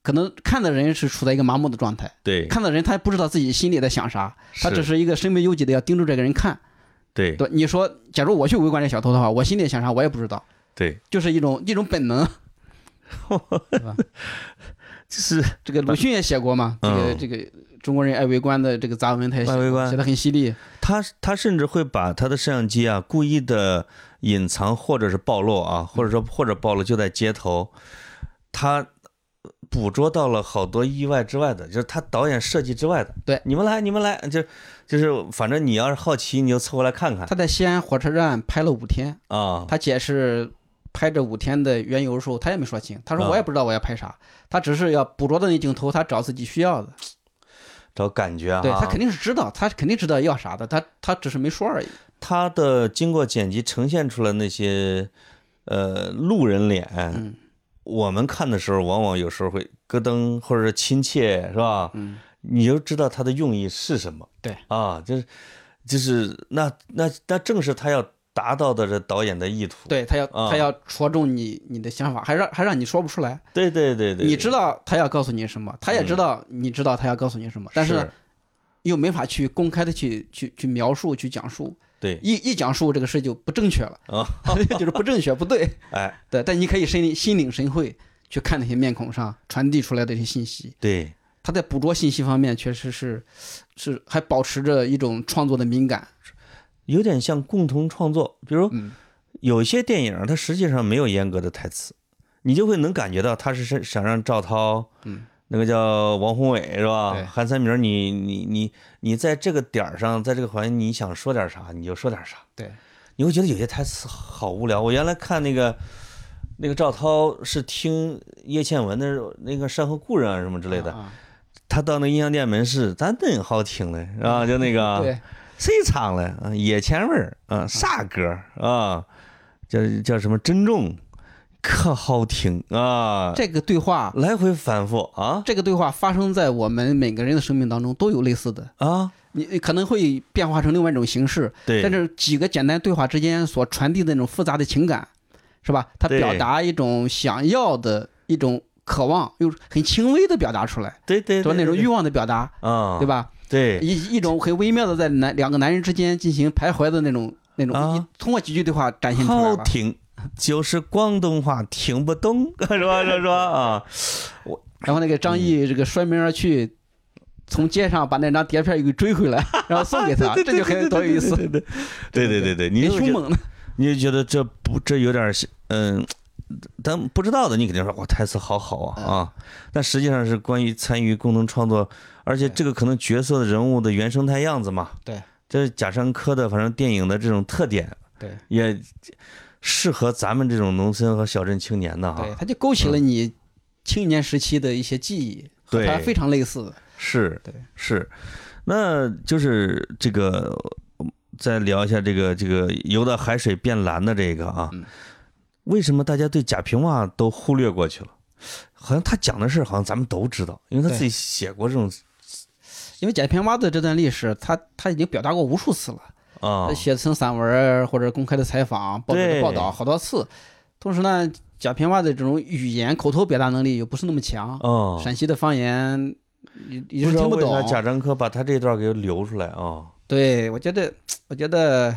可能看的人是处在一个麻木的状态，对，看的人他也不知道自己心里在想啥，他只是是一个身不由己的要盯住这个人看。对对，你说，假如我去围观这小偷的话，我心里想啥我也不知道，对，就是一种一种本能，对吧？就是这个鲁迅也写过嘛，这个嗯这个中国人爱围观的这个杂文，他也写写的很犀利。他他甚至会把他的摄像机啊故意的隐藏或者是暴露啊，或者说或者暴露就在街头，他捕捉到了好多意外之外的，就是他导演设计之外的。对，你们来，你们来，就就是反正你要是好奇，你就凑过来看看他在西安火车站拍了五天，啊。他解释拍这五天的缘由的时候，他也没说清。他说啊我也不知道我要拍啥，他只是要捕捉到那镜头，他找自己需要的。找感觉啊，对他肯定是知道，他肯定知道要啥的，他他只是没说而已。他的经过剪辑呈现出来那些呃路人脸，嗯我们看的时候往往有时候会咯噔或者是亲切，是吧？嗯，你就知道他的用意是什么。对啊，就是就是那那那正是他要达到的这导演的意图。对他要啊他要戳中你你的想法，还让还让你说不出来。对对对对，你知道他要告诉你什么，他也知道你知道他要告诉你什么，但是又没法去公开的去去去描述去讲述。对一一讲述这个事就不正确了，啊，就是不正确不对。哎对，但你可以身心领神会去看那些面孔上传递出来的一些信息。对他在捕捉信息方面确实是是还保持着一种创作的敏感。有点像共同创作，比如嗯有些电影它实际上没有严格的台词，你就会能感觉到他是想想让赵涛，嗯，那个叫王宏伟是吧？韩三明，你你你你在这个点儿上，在这个环节你想说点啥你就说点啥，对，你会觉得有些台词好无聊。我原来看那个那个赵涛是听叶倩文的那个《山河故人》啊什么之类的，啊他到那音像店门市，咱真好听嘞，啊，就那个对，谁唱嘞啊？野前味儿啊，啥歌啊？叫叫什么珍重，可好听啊！这个对话，来回反复啊这个对话发生在我们每个人的生命当中都有类似的，啊！你你可能会变化成另外一种形式，对，但是几个简单对话之间所传递的那种复杂的情感，是吧？他表达一种想要的一种渴望，又很轻微的表达出来，对对对，对说那种欲望的表达，啊，对？吧？对，一一种很微妙的在男两个男人之间进行徘徊的那种那种，啊通过几句对话展现出来了。好听，就是广东话听不懂，是吧？是吧？啊，我然后那个张译这个摔门而去，从街上把那张碟片给追回来，然后送给他，这就很多有意思，对对对对你凶猛的。你就觉得这不这有点像嗯。咱不知道的，你肯定说哇台词好好嗯啊啊！但实际上是关于参与共同创作，而且这个可能角色的人物的原生态样子嘛，对，这是贾樟柯的，反正电影的这种特点，对。也适合咱们这种农村和小镇青年的哈。对，他就勾起了你青年时期的一些记忆，和对。他非常类似。是，对，是，那就是这个，再聊一下这个这个游到海水变蓝的这个啊，嗯为什么大家对贾平凹都忽略过去了？好像他讲的事儿，好像咱们都知道，因为他自己写过这种因为贾平凹的这段历史，他他已经表达过无数次了，啊他，写成散文儿或者公开的采访、报纸的报道好多次。同时呢，贾平凹的这种语言口头表达能力又不是那么强，哦，陕西的方言也也是听不懂。贾樟柯把他这段给留出来啊？对，我觉得，我觉得，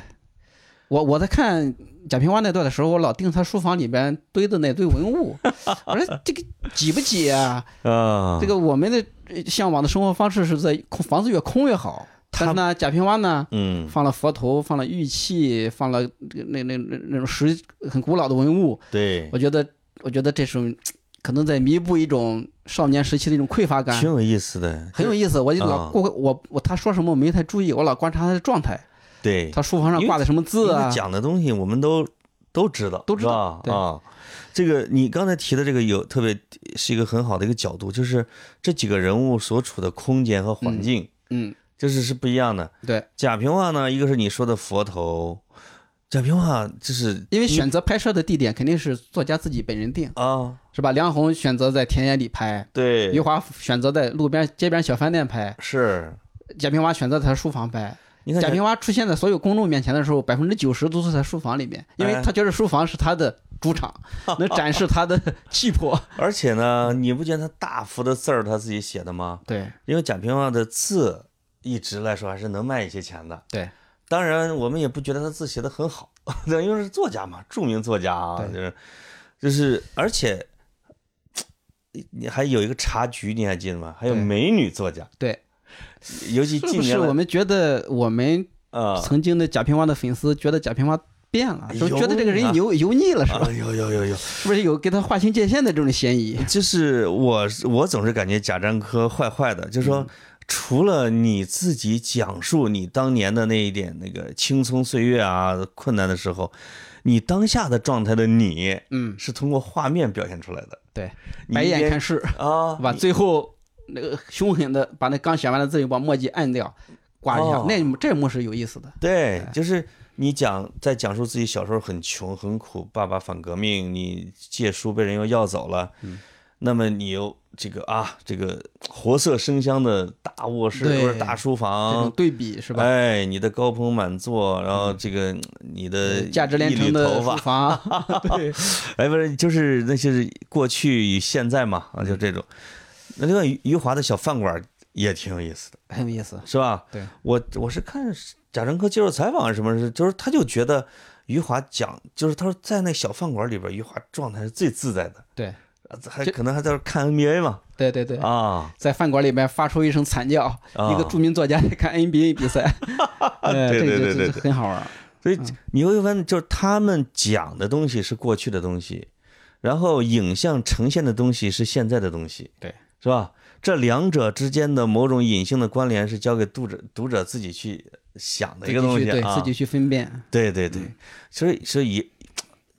我我在看贾平凹那段的时候，我老盯他书房里边堆的那堆文物，我说这个挤不挤啊？啊，这个我们的呃向往的生活方式是在空房子越空越好。但是呢，贾平凹呢，嗯，放了佛头，放了玉器，放了那那那那种石很古老的文物，对，我觉得，我觉得这种可能在弥补一种少年时期的一种匮乏感挺，有意思的，很有意思。我就老啊过我我他说什么我没太注意，我老观察他的状态，对，他书房上挂的什么字啊？讲的东西我们都都知道，都知道啊。这个你刚才提的这个有特别是一个很好的一个角度，就是这几个人物所处的空间和环境，嗯，就是是不一样的。对，贾平凹呢，一个是你说的佛头，贾平凹就是因为选择拍摄的地点肯定是作家自己本人定，啊，是吧？梁鸿选择在田野里拍，对余，华选择在路边街边小饭店拍，是。贾平凹选择在他书房拍。你看贾平凹出现在所有公众面前的时候，百分之九十都是在书房里面，因为哎他觉得书房是他的主场，能展示他的 气魄。而且呢，你不觉得他大幅的字儿他自己写的吗？对因为贾平凹的字一直来说还是能卖一些钱的。对，当然我们也不觉得他字写的很好，因为是作家嘛，著名作家啊，就是就是，而且你还有一个茶局，你还记得吗？还有美女作家，对，尤其近年来我们觉得我们啊曾经的贾平凹的粉丝觉得贾平凹变了，就觉得这个人啊油油腻了，是吧啊？有有有有，是不是有给他划清界限的这种嫌疑？就是我我总是感觉贾樟柯坏坏的，就是嗯说。除了你自己讲述你当年的那一点那个青葱岁月啊，困难的时候，你当下的状态的你嗯，是通过画面表现出来的。对，白眼看世，啊，把最后那个凶狠的把那刚写完的字又把墨迹按掉，刮一下，哦。那这一幕是有意思的。对，就是你讲在讲述自己小时候很穷很苦，爸爸反革命，你借书被人又要走了，嗯。那么你又这个啊，这个活色生香的大卧室对或者大书这种房，对比是吧？哎，你的高朋满座，然后这个你的价值连城的书房，对，哎，不是，就是那些是过去与现在嘛，啊，就这种。那另外余余华的小饭馆也挺有意思的，很有意思。是吧？对，我我是看贾樟柯接受采访什么是，就是他就觉得余华讲，就是他说在那小饭馆里边，余华状态是最自在的，对，啊还可能还在那看 NBA 嘛，对对对，啊，在饭馆里边发出一声惨叫，啊。一个著名作家在看 NBA 比赛，呃 对对对对很好玩。所以你会发现，就是他们讲的东西是过去的东西，然后影像呈现的东西是现在的东西，对，是吧？这两者之间的某种隐性的关联是交给读者读者自己去想的一个东西啊，自己去对自己去分辨。对对对，所以所以也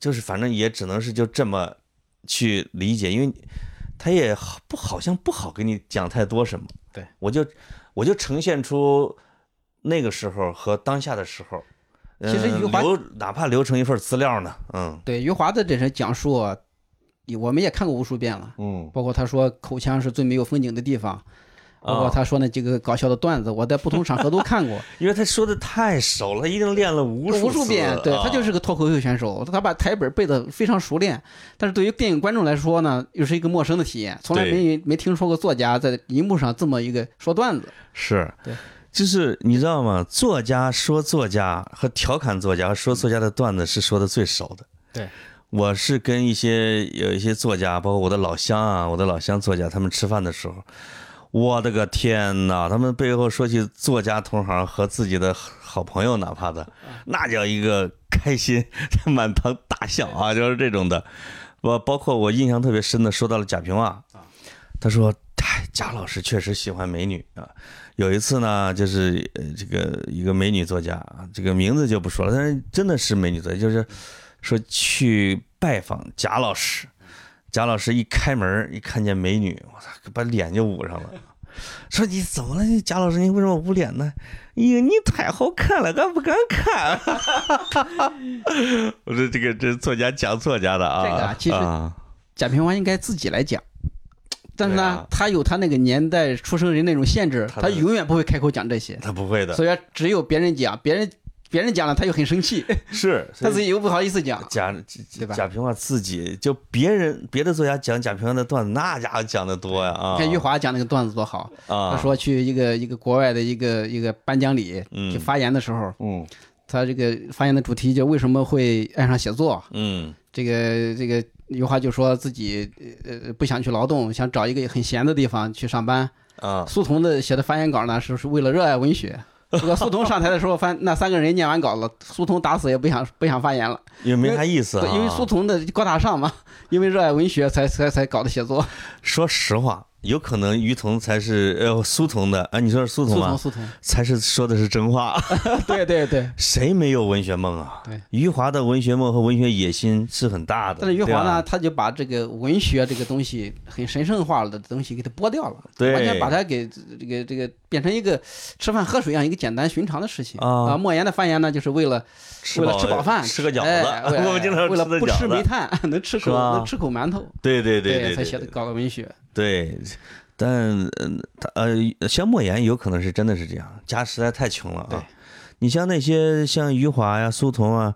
就是反正也只能是就这么去理解，因为他也好不好像不好给你讲太多什么。对，我就我就呈现出那个时候和当下的时候。嗯其实余华留哪怕留成一份资料呢，嗯对余华的这些讲述啊，我们也看过无数遍了。嗯，包括他说口腔是最没有风景的地方，包括啊，他说那几个搞笑的段子，我在不同场合都看过 因为他说的太熟了，他一定练了无数无数遍。对他就是个脱口秀选手，他把台本背得非常熟练。但是对于电影观众来说呢，又是一个陌生的体验，从来没没听说过作家在荧幕上这么一个说段子。是，对，就是你知道吗？作家说作家和调侃作家和说作家的段子是说的最少的。对，我是跟一些有一些作家，包括我的老乡啊，我的老乡作家，他们吃饭的时候，我的个天呐，他们背后说起作家同行和自己的好朋友，哪怕的，那叫一个开心，满堂大笑啊，就是这种的。我包括我印象特别深的，说到了贾平凹，他说：“哎，贾老师确实喜欢美女啊。有一次呢，就是呃，这个一个美女作家啊，这个名字就不说了，但是真的是美女作家，就是说去拜访贾老师，贾老师一开门一看见美女，我操，把脸就捂上了。说你怎么了？贾老师，你为什么捂脸呢？哎呀，你太好看了，俺不敢看。我说这个这作家讲作家的啊，这个啊其实啊贾平凹应该自己来讲，但是呢，啊他有他那个年代出生人那种限制，他他永远不会开口讲这些，他不会的，所以只有别人讲，别人别人讲了他又很生气，是他自己又不好意思讲。贾对吧贾平凹自己就别人别的作家讲贾平凹的段子，那家伙讲的多呀啊！你看余华讲那个段子多好，啊，他说去一个一个国外的一个一个颁奖礼嗯去发言的时候，嗯他这个发言的主题就为什么会爱上写作，嗯这个这个余华就说自己呃不想去劳动，想找一个很闲的地方去上班。啊苏童的写的发言稿呢，是是为了热爱文学。这个苏童上台的时候，翻那三个人念完稿了，苏童打死也不想不想发言了，也没啥意思因为苏童的高大上嘛，因为热爱文学才才才搞的写作。说实话，有可能于彤才是呃苏童的啊，你说是苏童吗苏童，？苏童，才是说的是真话。对对对。谁没有文学梦啊？对，余华的文学梦和文学野心是很大的。但是余华呢，？他就把这个文学这个东西很神圣化了的东西给它剥掉了，对完全把它给这个这个变成一个吃饭喝水一样一个简单寻常的事情啊莫言的发言呢，就是为了为了吃饱饭，吃个饺子，哎我们经常为了不吃的饺子吃煤炭，能吃口能吃口馒头，对对对对，才写的搞的文学。对，但嗯，他呃，像莫言有可能是真的是这样，家实在太穷了对啊。你像那些像余华呀、苏童啊，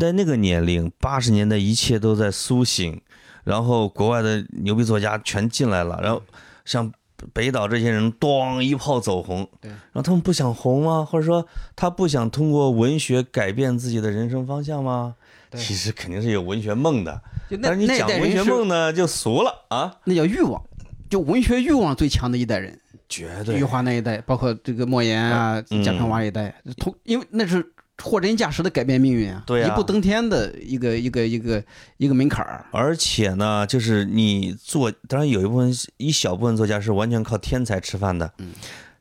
在那个年龄，八十年代一切都在苏醒，然后国外的牛逼作家全进来了，然后像北岛这些人，咣一炮走红，对然后他们不想红吗？或者说他不想通过文学改变自己的人生方向吗？对其实肯定是有文学梦的，就但是你讲文学梦呢，就俗了啊，那叫欲望，就文学欲望最强的一代人。绝对余华那一代，包括这个莫言啊、嗯贾平凹一代，同因为那是货真价实的改变命运啊，对啊一步登天的一个一个一个一个门槛儿。而且呢，就是你做，当然有一部分一小部分作家是完全靠天才吃饭的，嗯，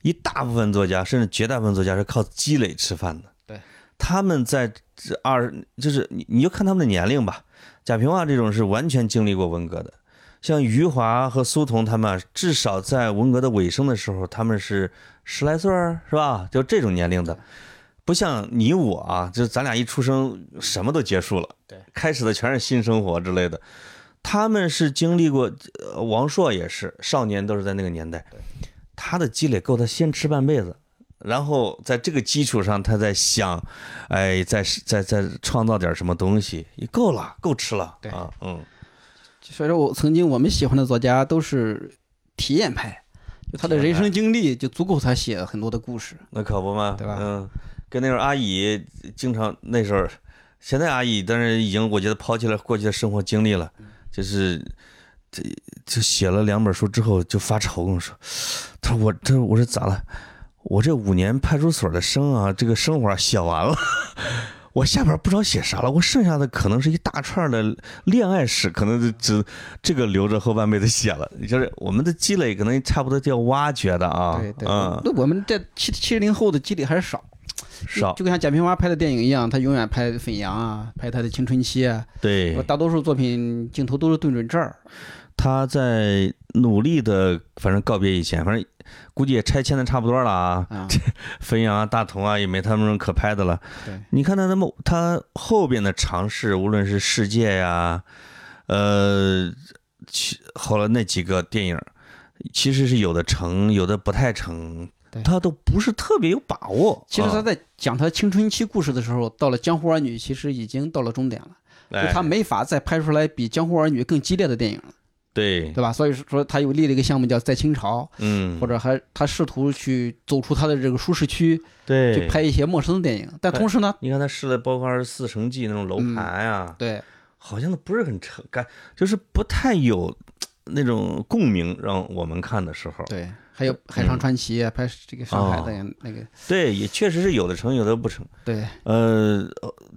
一大部分作家甚至绝大部分作家是靠积累吃饭的。对，他们在这二，就是你你就看他们的年龄吧，贾平凹这种是完全经历过文革的，像余华和苏童他们啊，至少在文革的尾声的时候，他们是十来岁儿，是吧？就这种年龄的。不像你我啊，就是咱俩一出生什么都结束了，对，开始的全是新生活之类的。他们是经历过，呃王朔也是少年，都是在那个年代，他的积累够他先吃半辈子，然后在这个基础上，他在想，哎，再再再创造点什么东西，也够了，够吃了，对啊，嗯，所以说我曾经我们喜欢的作家都是体验派，就他的人生经历就足够他写很多的故事。那可不嘛，对吧嗯，跟那时候阿姨经常那时候，现在阿姨当然已经我觉得抛弃了过去的生活经历了，就是这就写了两本书之后就发愁跟我说，他说我他说我说咋了？我这五年派出所的生啊，这个生活写完了。我下边不知道写啥了，我剩下的可能是一大串的恋爱史，可能就只这个留着后半辈子写了。就是我们的积累可能差不多就要挖掘的啊，对对，嗯，那我们这七七零后的积累还是少，少就跟像贾平凹拍的电影一样，他永远拍《汾阳》啊，拍他的青春期啊，对，大多数作品镜头都是对准这儿。他在努力的，反正告别以前，反正估计也拆迁的差不多了啊。啊，汾阳啊、大同啊，也没他们可拍的了。对，你看他那么他后边的尝试，无论是世界呀，呃，其后来那几个电影，其实是有的成，有的不太成对，他都不是特别有把握。其实他啊在讲他青春期故事的时候，到了《江湖儿女》，其实已经到了终点了，他没法再拍出来比《江湖儿女》更激烈的电影了，对，对吧？所以说他又立了一个项目叫《在清朝》，嗯，或者还他试图去走出他的这个舒适区，对。去拍一些陌生的电影，但同时呢，你看他试了包括二十四城记那种楼盘呀、对。好像都不是很成感，就是不太有那种共鸣，让我们看的时候，对，还有《海上传奇》啊，拍这个上海的哦那个，对，也确实是有的成，有的不成。对，呃，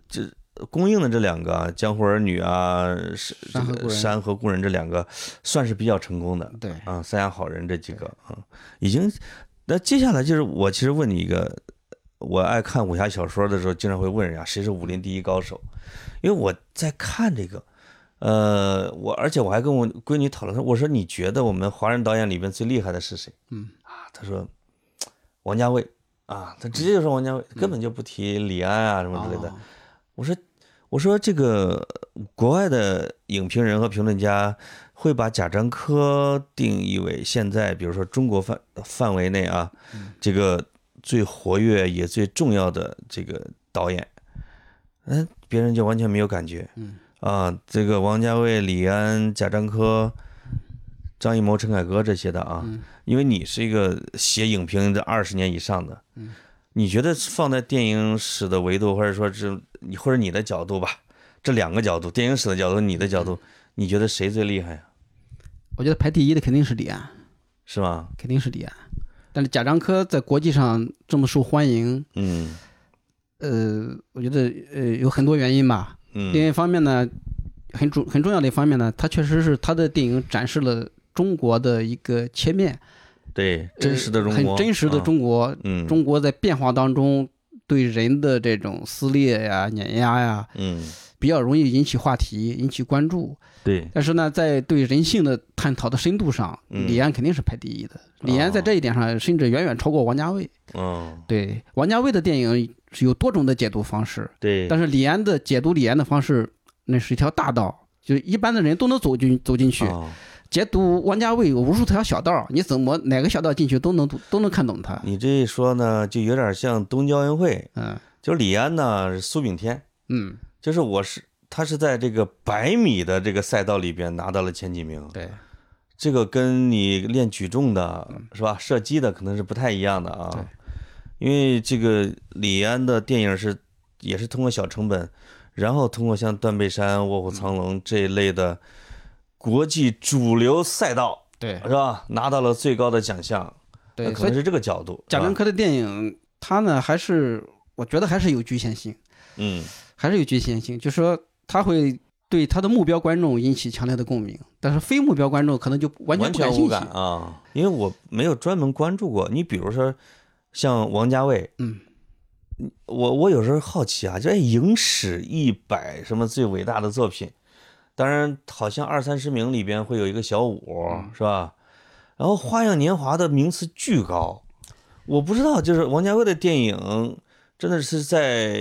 这供应的这两个啊，《江湖儿女》啊，是山河故人山河故人这两个算是比较成功的对，啊，三峡好人这几个啊，已经。那接下来就是我其实问你一个，我爱看武侠小说的时候，经常会问人家谁是武林第一高手，因为我在看这个。呃，我而且我还跟我闺女讨论，我说你觉得我们华人导演里边最厉害的是谁？嗯。啊，她说王家卫。啊，她直接就说王家卫，根本就不提李安啊什么之类的。哦。我说我说这个国外的影评人和评论家会把贾樟柯定义为现在比如说中国范范围内啊，这个最活跃也最重要的这个导演，嗯，别人就完全没有感觉。嗯啊，这个王家卫、李安、贾樟柯、张艺谋、陈凯歌这些的啊，嗯因为你是一个写影评的二十年以上的，嗯你觉得放在电影史的维度，或者说是你或者你的角度吧，这两个角度，电影史的角度，你的角度，你觉得谁最厉害呀？我觉得排第一的肯定是李安，是吗？肯定是李安。但是贾樟柯在国际上这么受欢迎，嗯呃，我觉得呃有很多原因吧。嗯。另一方面呢，很重很重要的一方面呢，它确实是他的电影展示了中国的一个切面，对，真实的中呃国，很真实的啊，中国，嗯，中国在变化当中对人的这种撕裂呀、碾压呀，嗯比较容易引起话题、引起关注。对，但是呢，在对人性的探讨的深度上，嗯。李安肯定是排第一的。李安在这一点上甚至远远超过王家卫。嗯，对，王家卫的电影是有多种的解读方式，对，但是李安的解读李安的方式，那是一条大道，就是一般的人都能走进走进去。哦。解读王家卫有无数条小道，你怎么哪个小道进去都能读都能看懂他。你这一说呢，就有点像东京奥运会，嗯。就是李安呢苏炳添，嗯，就是我是他是在这个百米的这个赛道里边拿到了前几名，对，这个跟你练举重的是吧，射击的可能是不太一样的对。啊，因为这个李安的电影是也是通过小成本，然后通过像断背山、卧虎藏龙这一类的国际主流赛道对。是吧，拿到了最高的奖项，对，可能是这个角度，贾樟柯的电影，他呢还是我觉得还是有局限性，嗯还是有局限性，就是说他会对他的目标观众引起强烈的共鸣，但是非目标观众可能就完全不感兴趣。全无感啊，因为我没有专门关注过。你比如说像王家卫，嗯，我我有时候好奇啊，就哎，影史一百什么最伟大的作品，当然好像二三十名里边会有一个小五，嗯是吧？然后《花样年华》的名次巨高，我不知道，就是王家卫的电影真的是在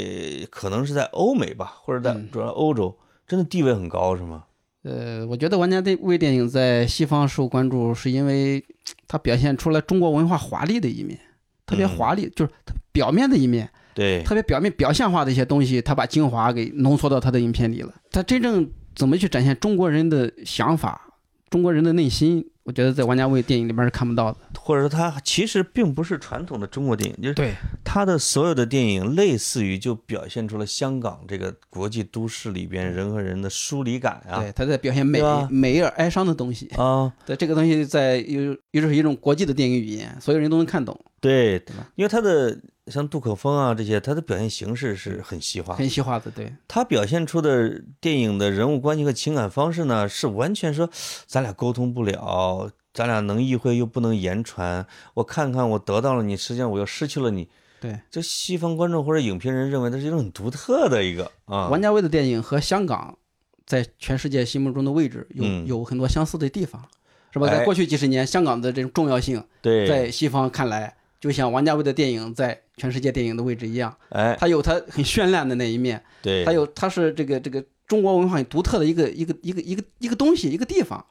可能是在欧美吧，或者在嗯主要欧洲，真的地位很高，是吗？呃，我觉得王家卫电影在西方受关注，是因为它表现出了中国文化华丽的一面，特别嗯华丽，就是他表面的一面，对，特别表面表象化的一些东西，他把精华给浓缩到他的影片里了。他真正怎么去展现中国人的想法、中国人的内心，我觉得在王家卫电影里边是看不到的。或者说他其实并不是传统的中国电影，就是对他的所有的电影类似于就表现出了香港这个国际都市里边人和人的疏离感啊对，他在表现美美而哀伤的东西。啊，对这个东西在有又是一种国际的电影语言，所有人都能看懂，对对吧，因为他的像杜可风啊这些，他的表现形式是很西化，很西化的。对，他表现出的电影的人物关系和情感方式呢，是完全说咱俩沟通不了，咱俩能意会又不能言传，我看看我得到了你，实际上我又失去了你。对，这西方观众或者影评人认为它是一种很独特的一个啊，王家卫的电影和香港在全世界心目中的位置有、嗯有很多相似的地方，是吧？哎在过去几十年，香港的这种重要性，对，在西方看来，就像王家卫的电影在全世界电影的位置一样，哎，它有它很绚烂的那一面，对，它有它是这个这个中国文化很独特的一个一个一个一个一个东西一个地方，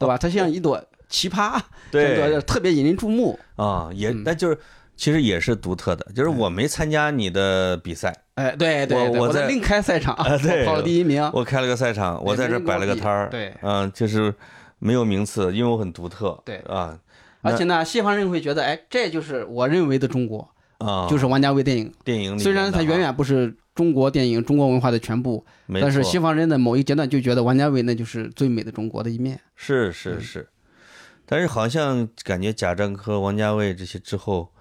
对吧？它像一朵奇葩，对。特别引人注目。啊，也嗯。那就是其实也是独特的，就是我没参加你的比赛，哎，对我我在另开赛场，啊对。我跑了第一名。我开了个赛场，我在这摆了个摊儿，对。嗯，就是没有名次，因为我很独特，对。啊，那而且呢，西方人会觉得，哎，这就是我认为的中国，啊，就是王家卫电影。电影虽然它远远不是中国电影、中国文化的全部，但是西方人的某一阶段就觉得王家卫那就是最美的中国的一面。是是嗯是，但是好像感觉贾樟柯、王家卫这些之后，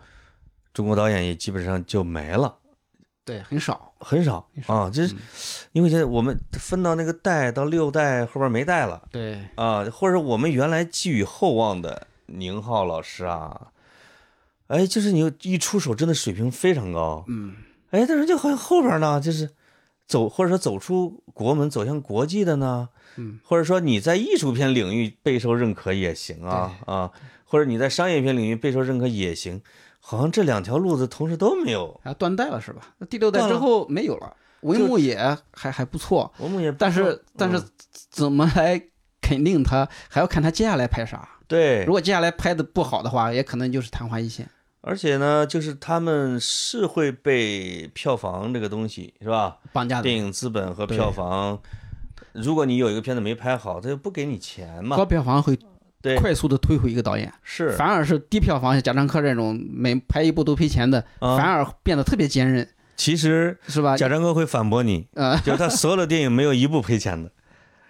中国导演也基本上就没了。对，很少。很少很少啊，就是因为现在我们分到那个代到六代后边没代了对，啊，或者我们原来寄予厚望的宁浩老师啊，哎，就是你一出手真的水平非常高，嗯，哎，但是就好像后边呢，就是走或者说走出国门走向国际的呢，嗯，或者说你在艺术片领域备受认可也行啊啊，或者你在商业片领域备受认可也行，好像这两条路子同时都没有。啊断代了是吧？那第六代之后没有了，文牧野还还不错，我们也但是但是嗯怎么来肯定他，还要看他接下来拍啥。对如，果接下来拍的不好的话，也可能就是昙花一现。而且呢，就是他们是会被票房这个东西是吧？绑架的电影资本和票房，如果你有一个片子没拍好，他就不给你钱嘛高。票房会对，快速的推回一个导演，是反而是低票房像贾樟柯这种每拍一部都赔钱的，啊反而变得特别坚韧，其实是吧？贾樟柯会反驳你，呃就是他所有的电影没有一部赔钱的。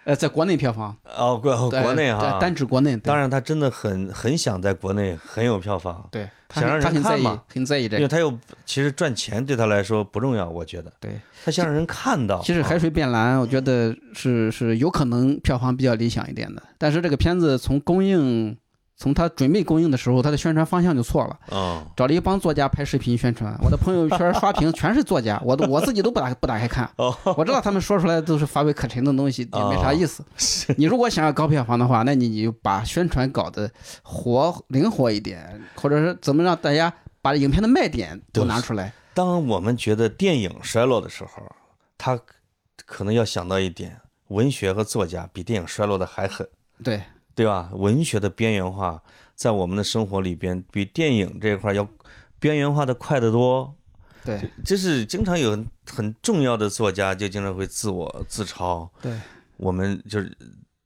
呃，在国内票房，哦，国国内哈，单指国内，当然他真的很很想在国内很有票房，对，他想让很他很在意人看嘛，很在意这个。因为他又其实赚钱对他来说不重要，我觉得对，他想让人看到。其实《海啊水变蓝》，我觉得是是有可能票房比较理想一点的，但是这个片子从公映从他准备公映的时候，他的宣传方向就错了，嗯，找了一帮作家拍视频宣传。我的朋友圈刷屏全是作家，我都 我自己都不打不打开看。哦，我知道他们说出来都是乏味可陈的东西，也没啥意思。你如果想要高票房的话，那你你就把宣传搞得活灵活一点，或者是怎么让大家把影片的卖点都拿出来。当我们觉得电影衰落的时候，他可能要想到一点，文学和作家比电影衰落的还狠，对对吧？文学的边缘化在我们的生活里边比电影这一块要边缘化的快得多。对就是经常有很很重要的作家就经常会自我自嘲，对我们就是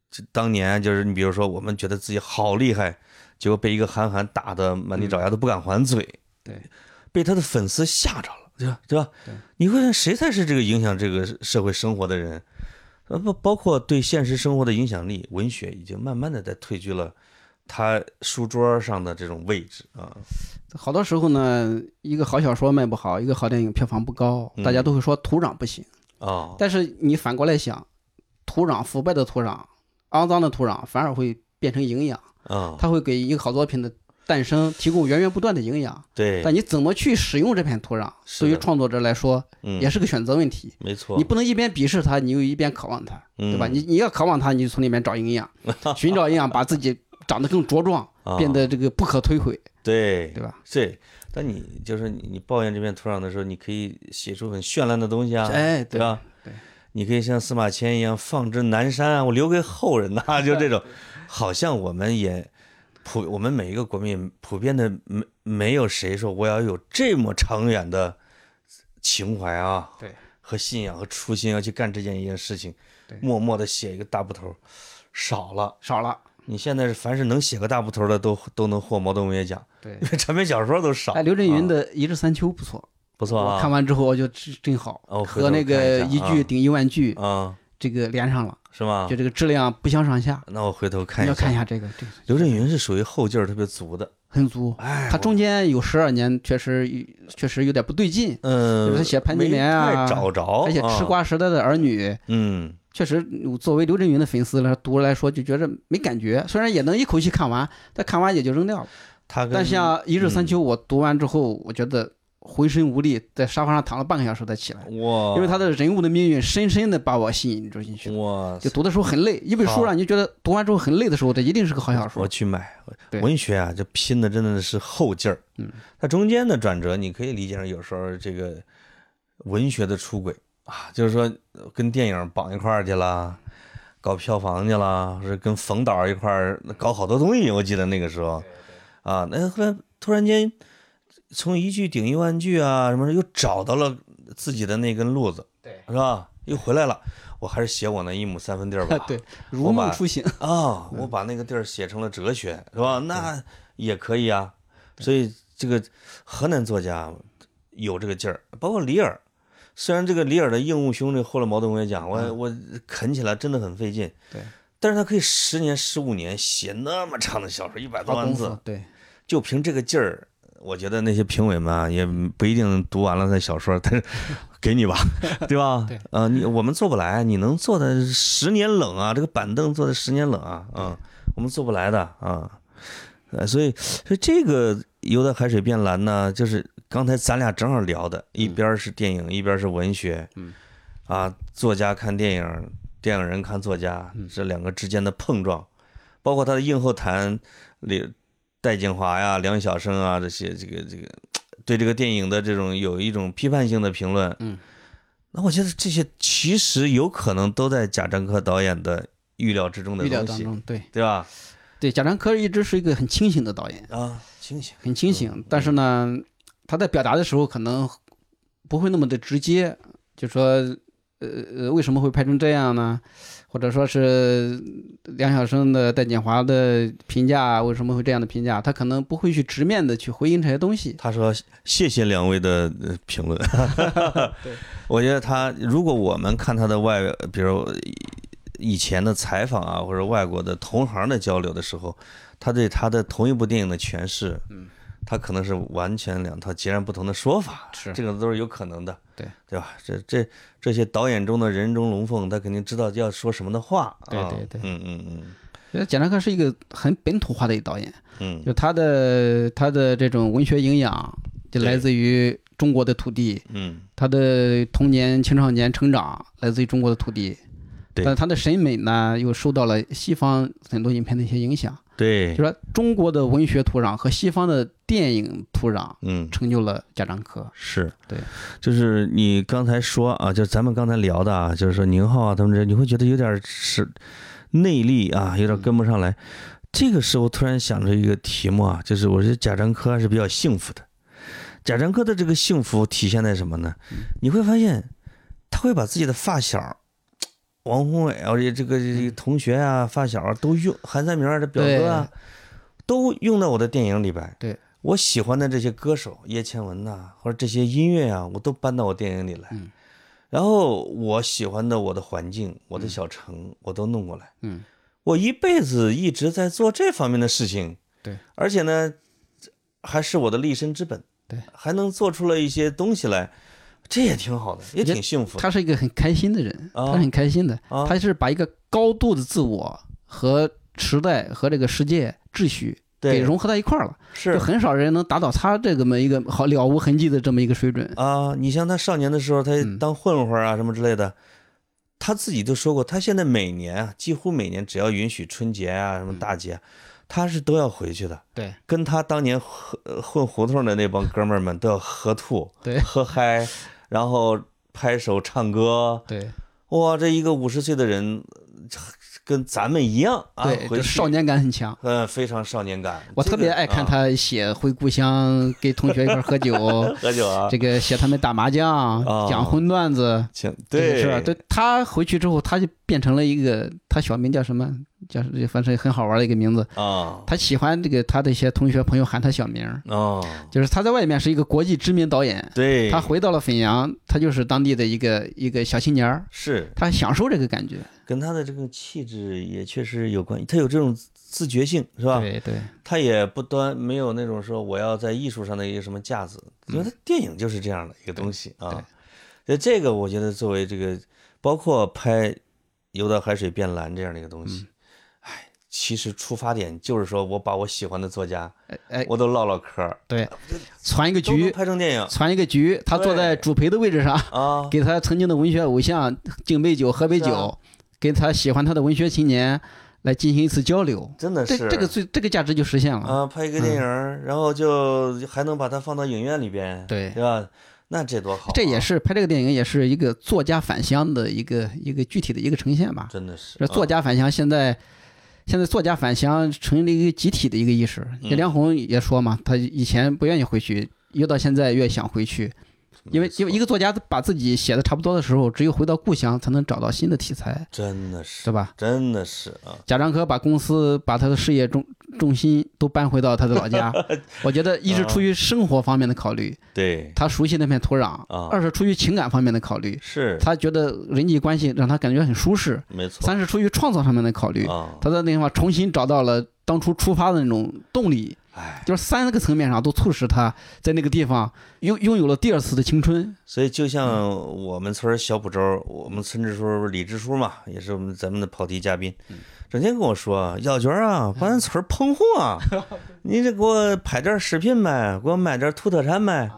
就当年就是你比如说我们觉得自己好厉害，结果被一个韩寒打的满地找牙都不敢还嘴，对被他的粉丝吓着了，对吧？对吧？对你会看谁才是这个影响这个社会生活的人？呃，不包括对现实生活的影响力，文学已经慢慢的在退居了他书桌上的这种位置啊。好多时候呢，一个好小说卖不好，一个好电影票房不高，嗯大家都会说土壤不行。哦，但是你反过来想，土壤腐败的土壤、肮脏的土壤反而会变成营养，啊，它会给一个好作品的诞生提供源源不断的营养。对，但你怎么去使用这片土壤，对于创作者来说嗯也是个选择问题。没错，你不能一边鄙视它，你又一边渴望它，对吧？嗯你你要渴望它，你就从里面找营养，寻找营养，把自己长得更茁壮，啊变得这个不可摧毁，对对吧？对，但你就是你你抱怨这片土壤的时候，你可以写出很绚烂的东西啊，哎，对吧？对，你可以像司马迁一样放之南山啊，我留给后人呐、就这种，好像我们也普我们每一个国民普遍的没没有谁说我要有这么长远的情怀啊，对，和信仰和初心要去干这件一件事情对，默默的写一个大部头，少了。少了。你现在是凡是能写个大部头的都都能获茅盾文学奖，对因，为长篇小说都少。哎，刘震云啊的《一日三秋》不错，不错啊，我看完之后我就真真好，和那个一句顶一万句啊，这个连上了，是吗就？这个质量不相上下。那我回头看一下。看一下这个，这个刘震云是属于后劲儿特别足的，很足。哎，他中间有十二年确实确实有点不对劲，嗯，就是他写潘金莲啊找着，而且吃瓜时代的儿女，嗯，确实作为刘震云的粉丝来读来说，就觉着没感觉。虽然也能一口气看完，但看完也就扔掉了。他但像《一日三嗯秋》，我读完之后，我觉得浑身无力，在沙发上躺了半个小时才起来，哇，因为他的人物的命运深深的把我吸引住进去。哇就读的时候很累，一本书好让你觉得读完之后很累的时候，这一定是个好小说我说。去买文学啊，这拼的真的是后劲儿。嗯，它中间的转折，你可以理解成有时候这个文学的出轨啊，就是说呃跟电影绑一块儿去了，搞票房去了，是跟冯导一块儿搞好多东西。我记得那个时候啊，那后来突然间从一句顶一万句啊，什么又找到了自己的那根路子，对是吧？又回来了。我还是写我那一亩三分地儿吧。对，如梦初醒。啊、我把那个地儿写成了哲学，是吧？那也可以啊。所以这个河南作家有这个劲儿，包括李尔。虽然这个李尔的《应物兄》这获了茅盾文学奖，我我啃起来真的很费劲。对，但是他可以十年、十五年写那么长的小说，一百多万字对，就凭这个劲儿，我觉得那些评委们啊，也不一定读完了那小说，但是 给你吧，对吧？对，啊，你我们做不来，你能做的十年冷啊，这个板凳坐的十年冷啊，啊，我们做不来的啊，呃，所以所以这个游的海水变蓝呢，就是刚才咱俩正好聊的，一边是电影，一边是文学，嗯，啊，作家看电影，电影人看作家，这两个之间的碰撞，包括他的映后谈里。戴景华呀、梁晓声啊这些，这个这个对这个电影的这种有一种批判性的评论，嗯，那我觉得这些其实有可能都在贾樟柯导演的预料之中的预料东西，当中，对对吧？对，贾樟柯一直是一个很清醒的导演，啊，清醒，很清醒，但是呢，他在表达的时候可能不会那么的直接，就说呃呃为什么会拍成这样呢？或者说是梁晓声的、戴锦华的评价为什么会这样的评价？他可能不会去直面的去回应这些东西。他说谢谢两位的呃评论。对，我觉得他如果我们看他的外，比如以前的采访啊，或者外国的同行的交流的时候，他对他的同一部电影的诠释，嗯，他可能是完全两套截然不同的说法，是。这个都是有可能的，对对吧？这这这些导演中的人中龙凤，他肯定知道要说什么的话，啊对对。对嗯嗯。嗯。觉得贾樟柯是一个很本土化的一导演，嗯。就他的他的这种文学营养就来自于中国的土地，嗯，他的童年青少年成长来自于中国的土地，对。但他的审美呢又受到了西方很多影片的一些影响，对就，说中国的文学土壤和西方的电影土壤嗯。成就了贾樟柯。是对，就是你刚才说啊，就是咱们刚才聊的啊，就是说宁浩啊他们这，你会觉得有点是内力啊，有点跟不上来。这个时候突然想着一个题目啊，就是我觉得贾樟柯还是比较幸福的。贾樟柯的这个幸福体现在什么呢？你会发现，他会把自己的发小。王宏伟啊，这这个这个同学啊、发小啊，都用韩三明啊，这表哥啊，都用到我的电影里边。对，我喜欢的这些歌手，叶倩文呐、或者这些音乐啊，我都搬到我电影里来。嗯然后我喜欢的我的环境、我的小城，我都弄过来。嗯，我一辈子一直在做这方面的事情。对，而且呢，还是我的立身之本。对，还能做出了一些东西来，这也挺好的，也挺幸福的。他是一个很开心的人，啊他是很开心的，啊他是把一个高度的自我和时代和这个世界秩序给，融合在一块儿了，是就很少人能达到他这么一个好了无痕迹的这么一个水准。啊，你像他少年的时候，他嗯当混混啊什么之类的，他自己都说过，他现在每年啊，几乎每年只要允许春节啊什么大节，他是都要回去的，对跟他当年混呃混胡同的那帮哥们儿们都要喝吐、对喝嗨，然后拍手唱歌，对哇，这一个五十岁的人跟咱们一样啊，对，就少年感很强。嗯，非常少年感。我特别爱看啊他写回故乡，跟同学一块喝酒，喝酒啊，这个写他们打麻将、啊讲荤段子，对是吧？对他回去之后，他就变成了一个，他小名叫什么？叫反正很好玩的一个名字。啊他喜欢这个他的一些同学朋友喊他小名儿，哦，就是他在外面是一个国际知名导演，对，他回到了汾阳，他就是当地的一个一个小青年儿，是他享受这个感觉。跟他的这个气质也确实有关系，他有这种自觉性，是吧？对对他也不端没有那种说我要在艺术上的一个什么架子，因为他电影就是这样的一个东西啊。所以这个我觉得作为这个，包括拍《游到海水变蓝》这样的一个东西，哎，其实出发点就是说我把我喜欢的作家，我都唠唠嗑儿，对，传一个局，拍成电影传一个局，他坐在主陪的位置上，啊。给他曾经的文学偶像敬杯酒、喝杯酒，跟他喜欢他的文学青年来进行一次交流。真的是这这个最这个价值就实现了。啊，拍一个电影儿，然后就还能把它放到影院里边，对对吧？那这多好啊、这也是拍这个电影，也是一个作家返乡的一个一个具体的一个呈现吧。真的是这作家返乡现在，现在作家返乡成了一个集体的一个意识。嗯梁红也说嘛，他以前不愿意回去，越到现在越想回去，因为因为一个作家把自己写的差不多的时候，只有回到故乡才能找到新的题材，真的是对吧？真的是啊，贾樟柯把公司把他的事业重重心都搬回到他的老家，我觉得一是出于生活方面的考虑，对，他熟悉那片土壤；啊二是出于情感方面的考虑，是他觉得人际关系让他感觉很舒适；没错三是出于创作上面的考虑，啊，他在那地方重新找到了当初出发的那种动力，哎，就是三个层面上都促使他在那个地方拥拥有了第二次的青春。所以就像我们村小浦州，我们村支书李支书嘛，也是我们咱们的跑题嘉宾，整天跟我说：“耀军啊，把咱村儿捧红啊，你这给我拍点视频呗，给我买点土特产呗。”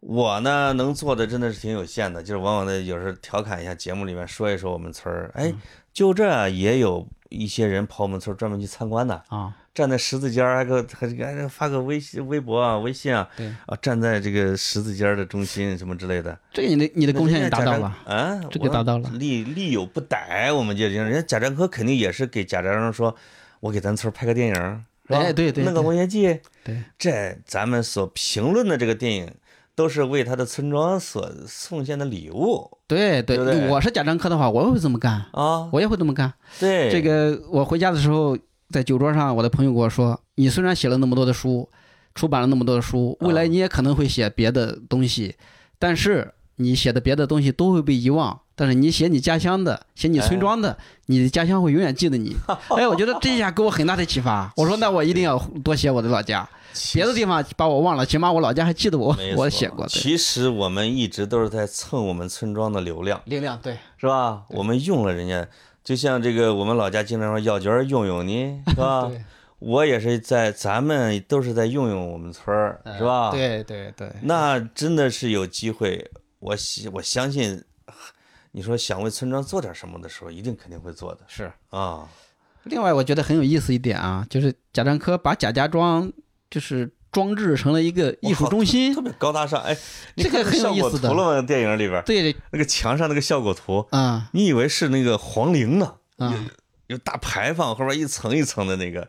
我呢能做的真的是挺有限的，就是往往的有时候调侃一下节目里面说一说我们村儿，哎，就这也有一些人跑我们村儿专门去参观的，啊，站在十字尖儿，还给我还还发个微信、微博啊、微信啊，啊，站在这个十字尖儿的中心什么之类的，这个你的你的贡献也达到了。啊，这个达到了力力有不逮，我们就人家贾樟柯肯定也是给贾樟柯说，我给咱村拍个电影？哎对对弄个文学季，对，这咱们所评论的这个电影，都是为他的村庄所奉献的礼物对对对对我是贾樟柯的话，我也会这么干，啊。我也会这么干。对，这个我回家的时候，在酒桌上，我的朋友跟我说：“你虽然写了那么多的书，出版了那么多的书，未来啊你也可能会写别的东西，但是你写的别的东西都会被遗忘。但是你写你家乡的，写你村庄的，你的家乡会永远记得你。哎，我觉得这一下给我很大的启发。我说，那我一定要多写我的老家，别的地方把我忘了，起码我老家还记得我我写过的。其实我们一直都是在蹭我们村庄的流量，流量对，是吧？我们用了人家就像这个我们老家经常说药卷儿用用你，是吧？我也是在咱们都是在用用我们村儿，是吧？。对对对，那真的是有机会，我相我相信，你说想为村庄做点什么的时候，一定肯定会做的是。啊。另外，我觉得很有意思一点啊，就是贾樟柯把贾家庄就是装置成了一个艺术中心特。别高大上，哎，这个很有意思的效果图了吗？电影里边对，那个墙上那个效果图，啊你以为是那个皇陵呢？啊，有大牌坊，后边一层一层的那个，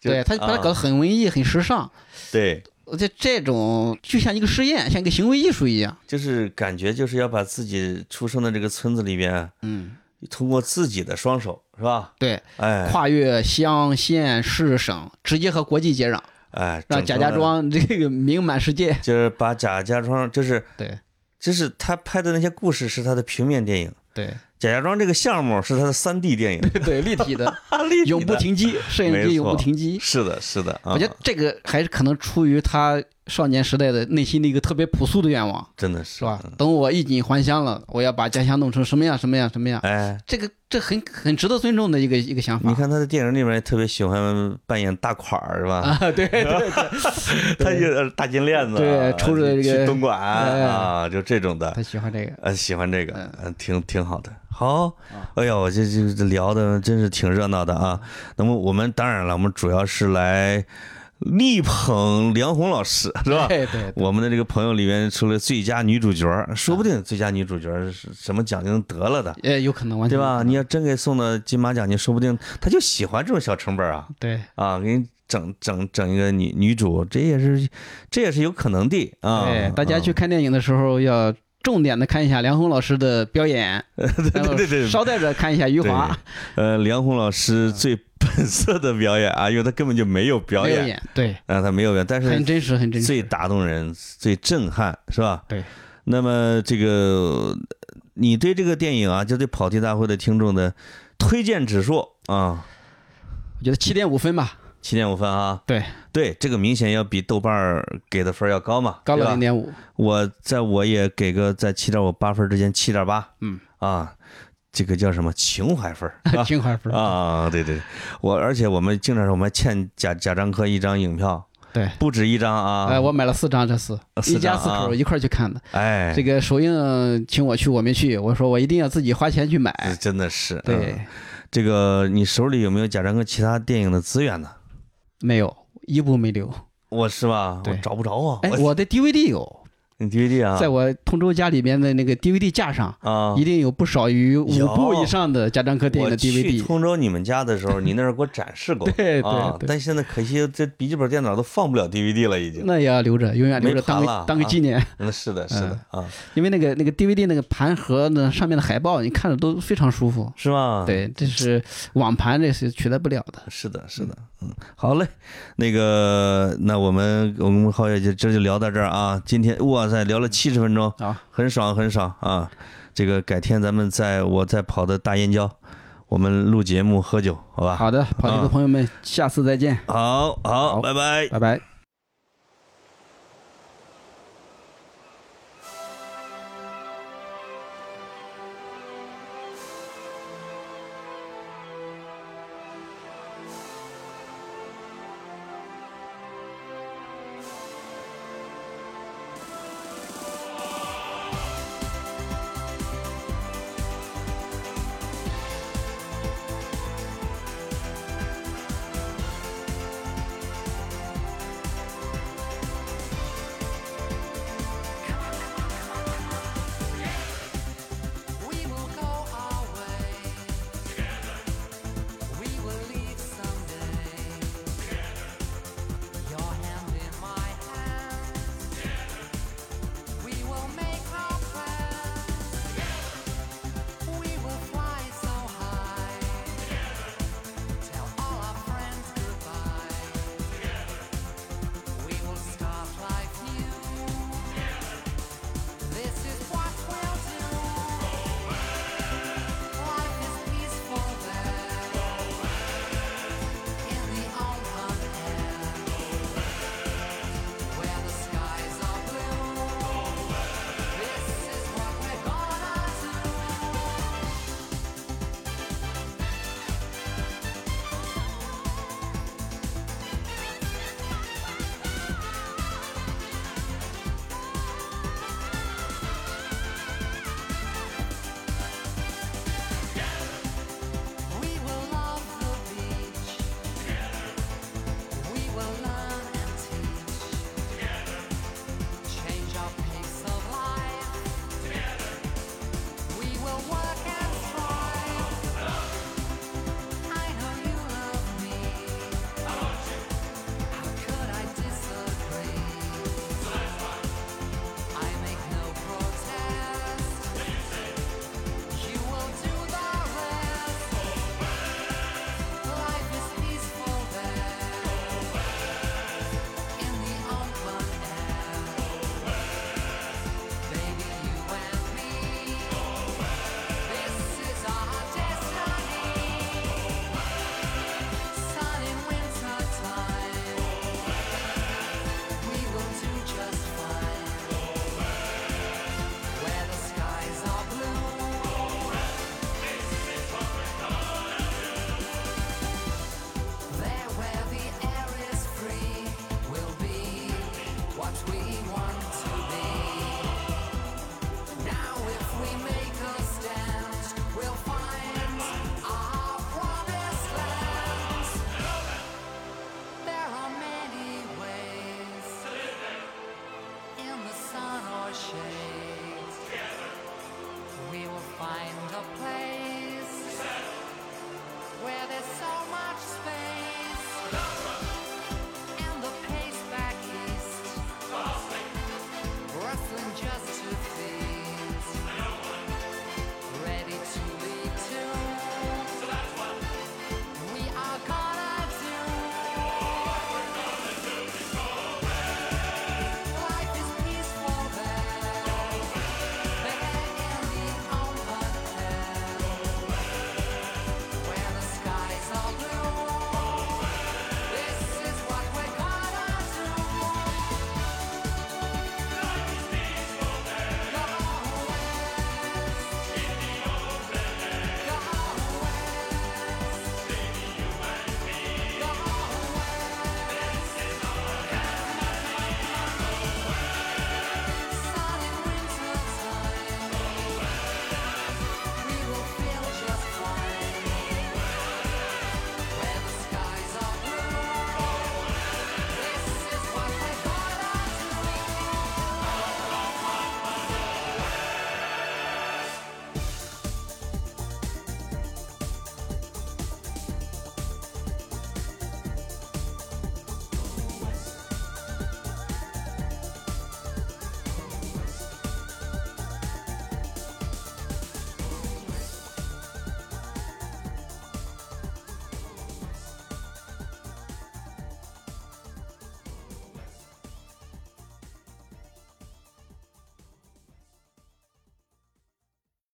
对他把它搞得啊很文艺、很时尚。对，而且这种就像一个实验，像一个行为艺术一样。就是感觉就是要把自己出生的这个村子里边，嗯，通过自己的双手，是吧？对，哎跨越乡县市省，直接和国际接壤，哎，让贾家庄 这个名满世界。就是把贾家庄，就是对就是他拍的那些故事是他的平面电影，对贾家庄这个项目是他的三 D 电影，对，立体的，立体永不停机，摄影机永不停机。是的，是的，啊我觉得这个还是可能出于他少年时代的内心的一个特别朴素的愿望，真的是是吧？等我衣锦还乡了，我要把家乡弄成什么样什么样什么样。哎，这个这很很值得尊重的一个一个想法。你看他在电影里面特别喜欢扮演大款儿，是吧？啊，对对对，他就大金链子啊，对抽着这个去东莞哎啊，就这种的，他喜欢这个。呃，喜欢这个嗯，嗯，挺挺好的。好，哎呀，我这这这聊的真是挺热闹的啊。那么我们当然了，我们主要是来力捧梁红老师，是吧？对对对，我们的这个朋友里面出了最佳女主角，说不定最佳女主角是什么奖就能得了的，也有可能完全对吧？你要真给送到金马奖你，说不定他就喜欢这种小成本啊。对。啊，给你整整整一个女女主，这也是这也是有可能的啊。对，大家嗯去看电影的时候要重点的看一下梁红老师的表演，对对对对。捎带着看一下余华。呃，梁红老师最本色的表演啊，因为他根本就没有表演，对，啊，他没有表演，但是很真实，很真实最。打动人、最震撼，是吧？对。那么这个，你对这个电影啊，就对跑题大会的听众的推荐指数啊，我觉得七点五分吧，七点五分啊。对，对，这个明显要比豆瓣儿给的分要高嘛，高对吧了零点五。我在我也给个在七点五八分之间，七点八。嗯啊，这个叫什么情怀分儿 啊情怀分。啊，对对，对我而且我们经常说我们还欠贾贾樟柯一张影票，对，不止一张啊。哎，我买了四张，这是四一家四口一块儿去看的。哎，这个首映请我去，我没去，我说我一定要自己花钱去买。真的是哎对嗯，这个你手里有没有贾樟柯其他电影的资源呢？没有一部没留。我是吧？我找不着啊。哎，我我的 DVD 有，你 DVD 啊？在我通州家里面的那个 DVD 架上，啊一。定有不少于五部以上的贾樟柯电影的 DVD。通州你们家的时候，你那儿给我展示过。对对啊，对但现在可惜这笔记本电脑都放不了 DVD 了，已经。那也要留着，永远留着当个当个啊纪念。嗯，是的，是的啊，因为那个那个 DVD 那个盘盒呢，上面的海报你看着都非常舒服。是吗？，对，这是网盘，这是取代不了的。是的，是的，嗯，好嘞，那个，那我们我们浩爷就这就聊到这儿啊。今天哇塞，聊了七十分钟，好，很爽很爽啊。这个改天咱们在我在跑的大燕郊，我们录节目喝酒，好吧？好的，跑题的朋友们，下次再见，好好，好拜拜。拜拜。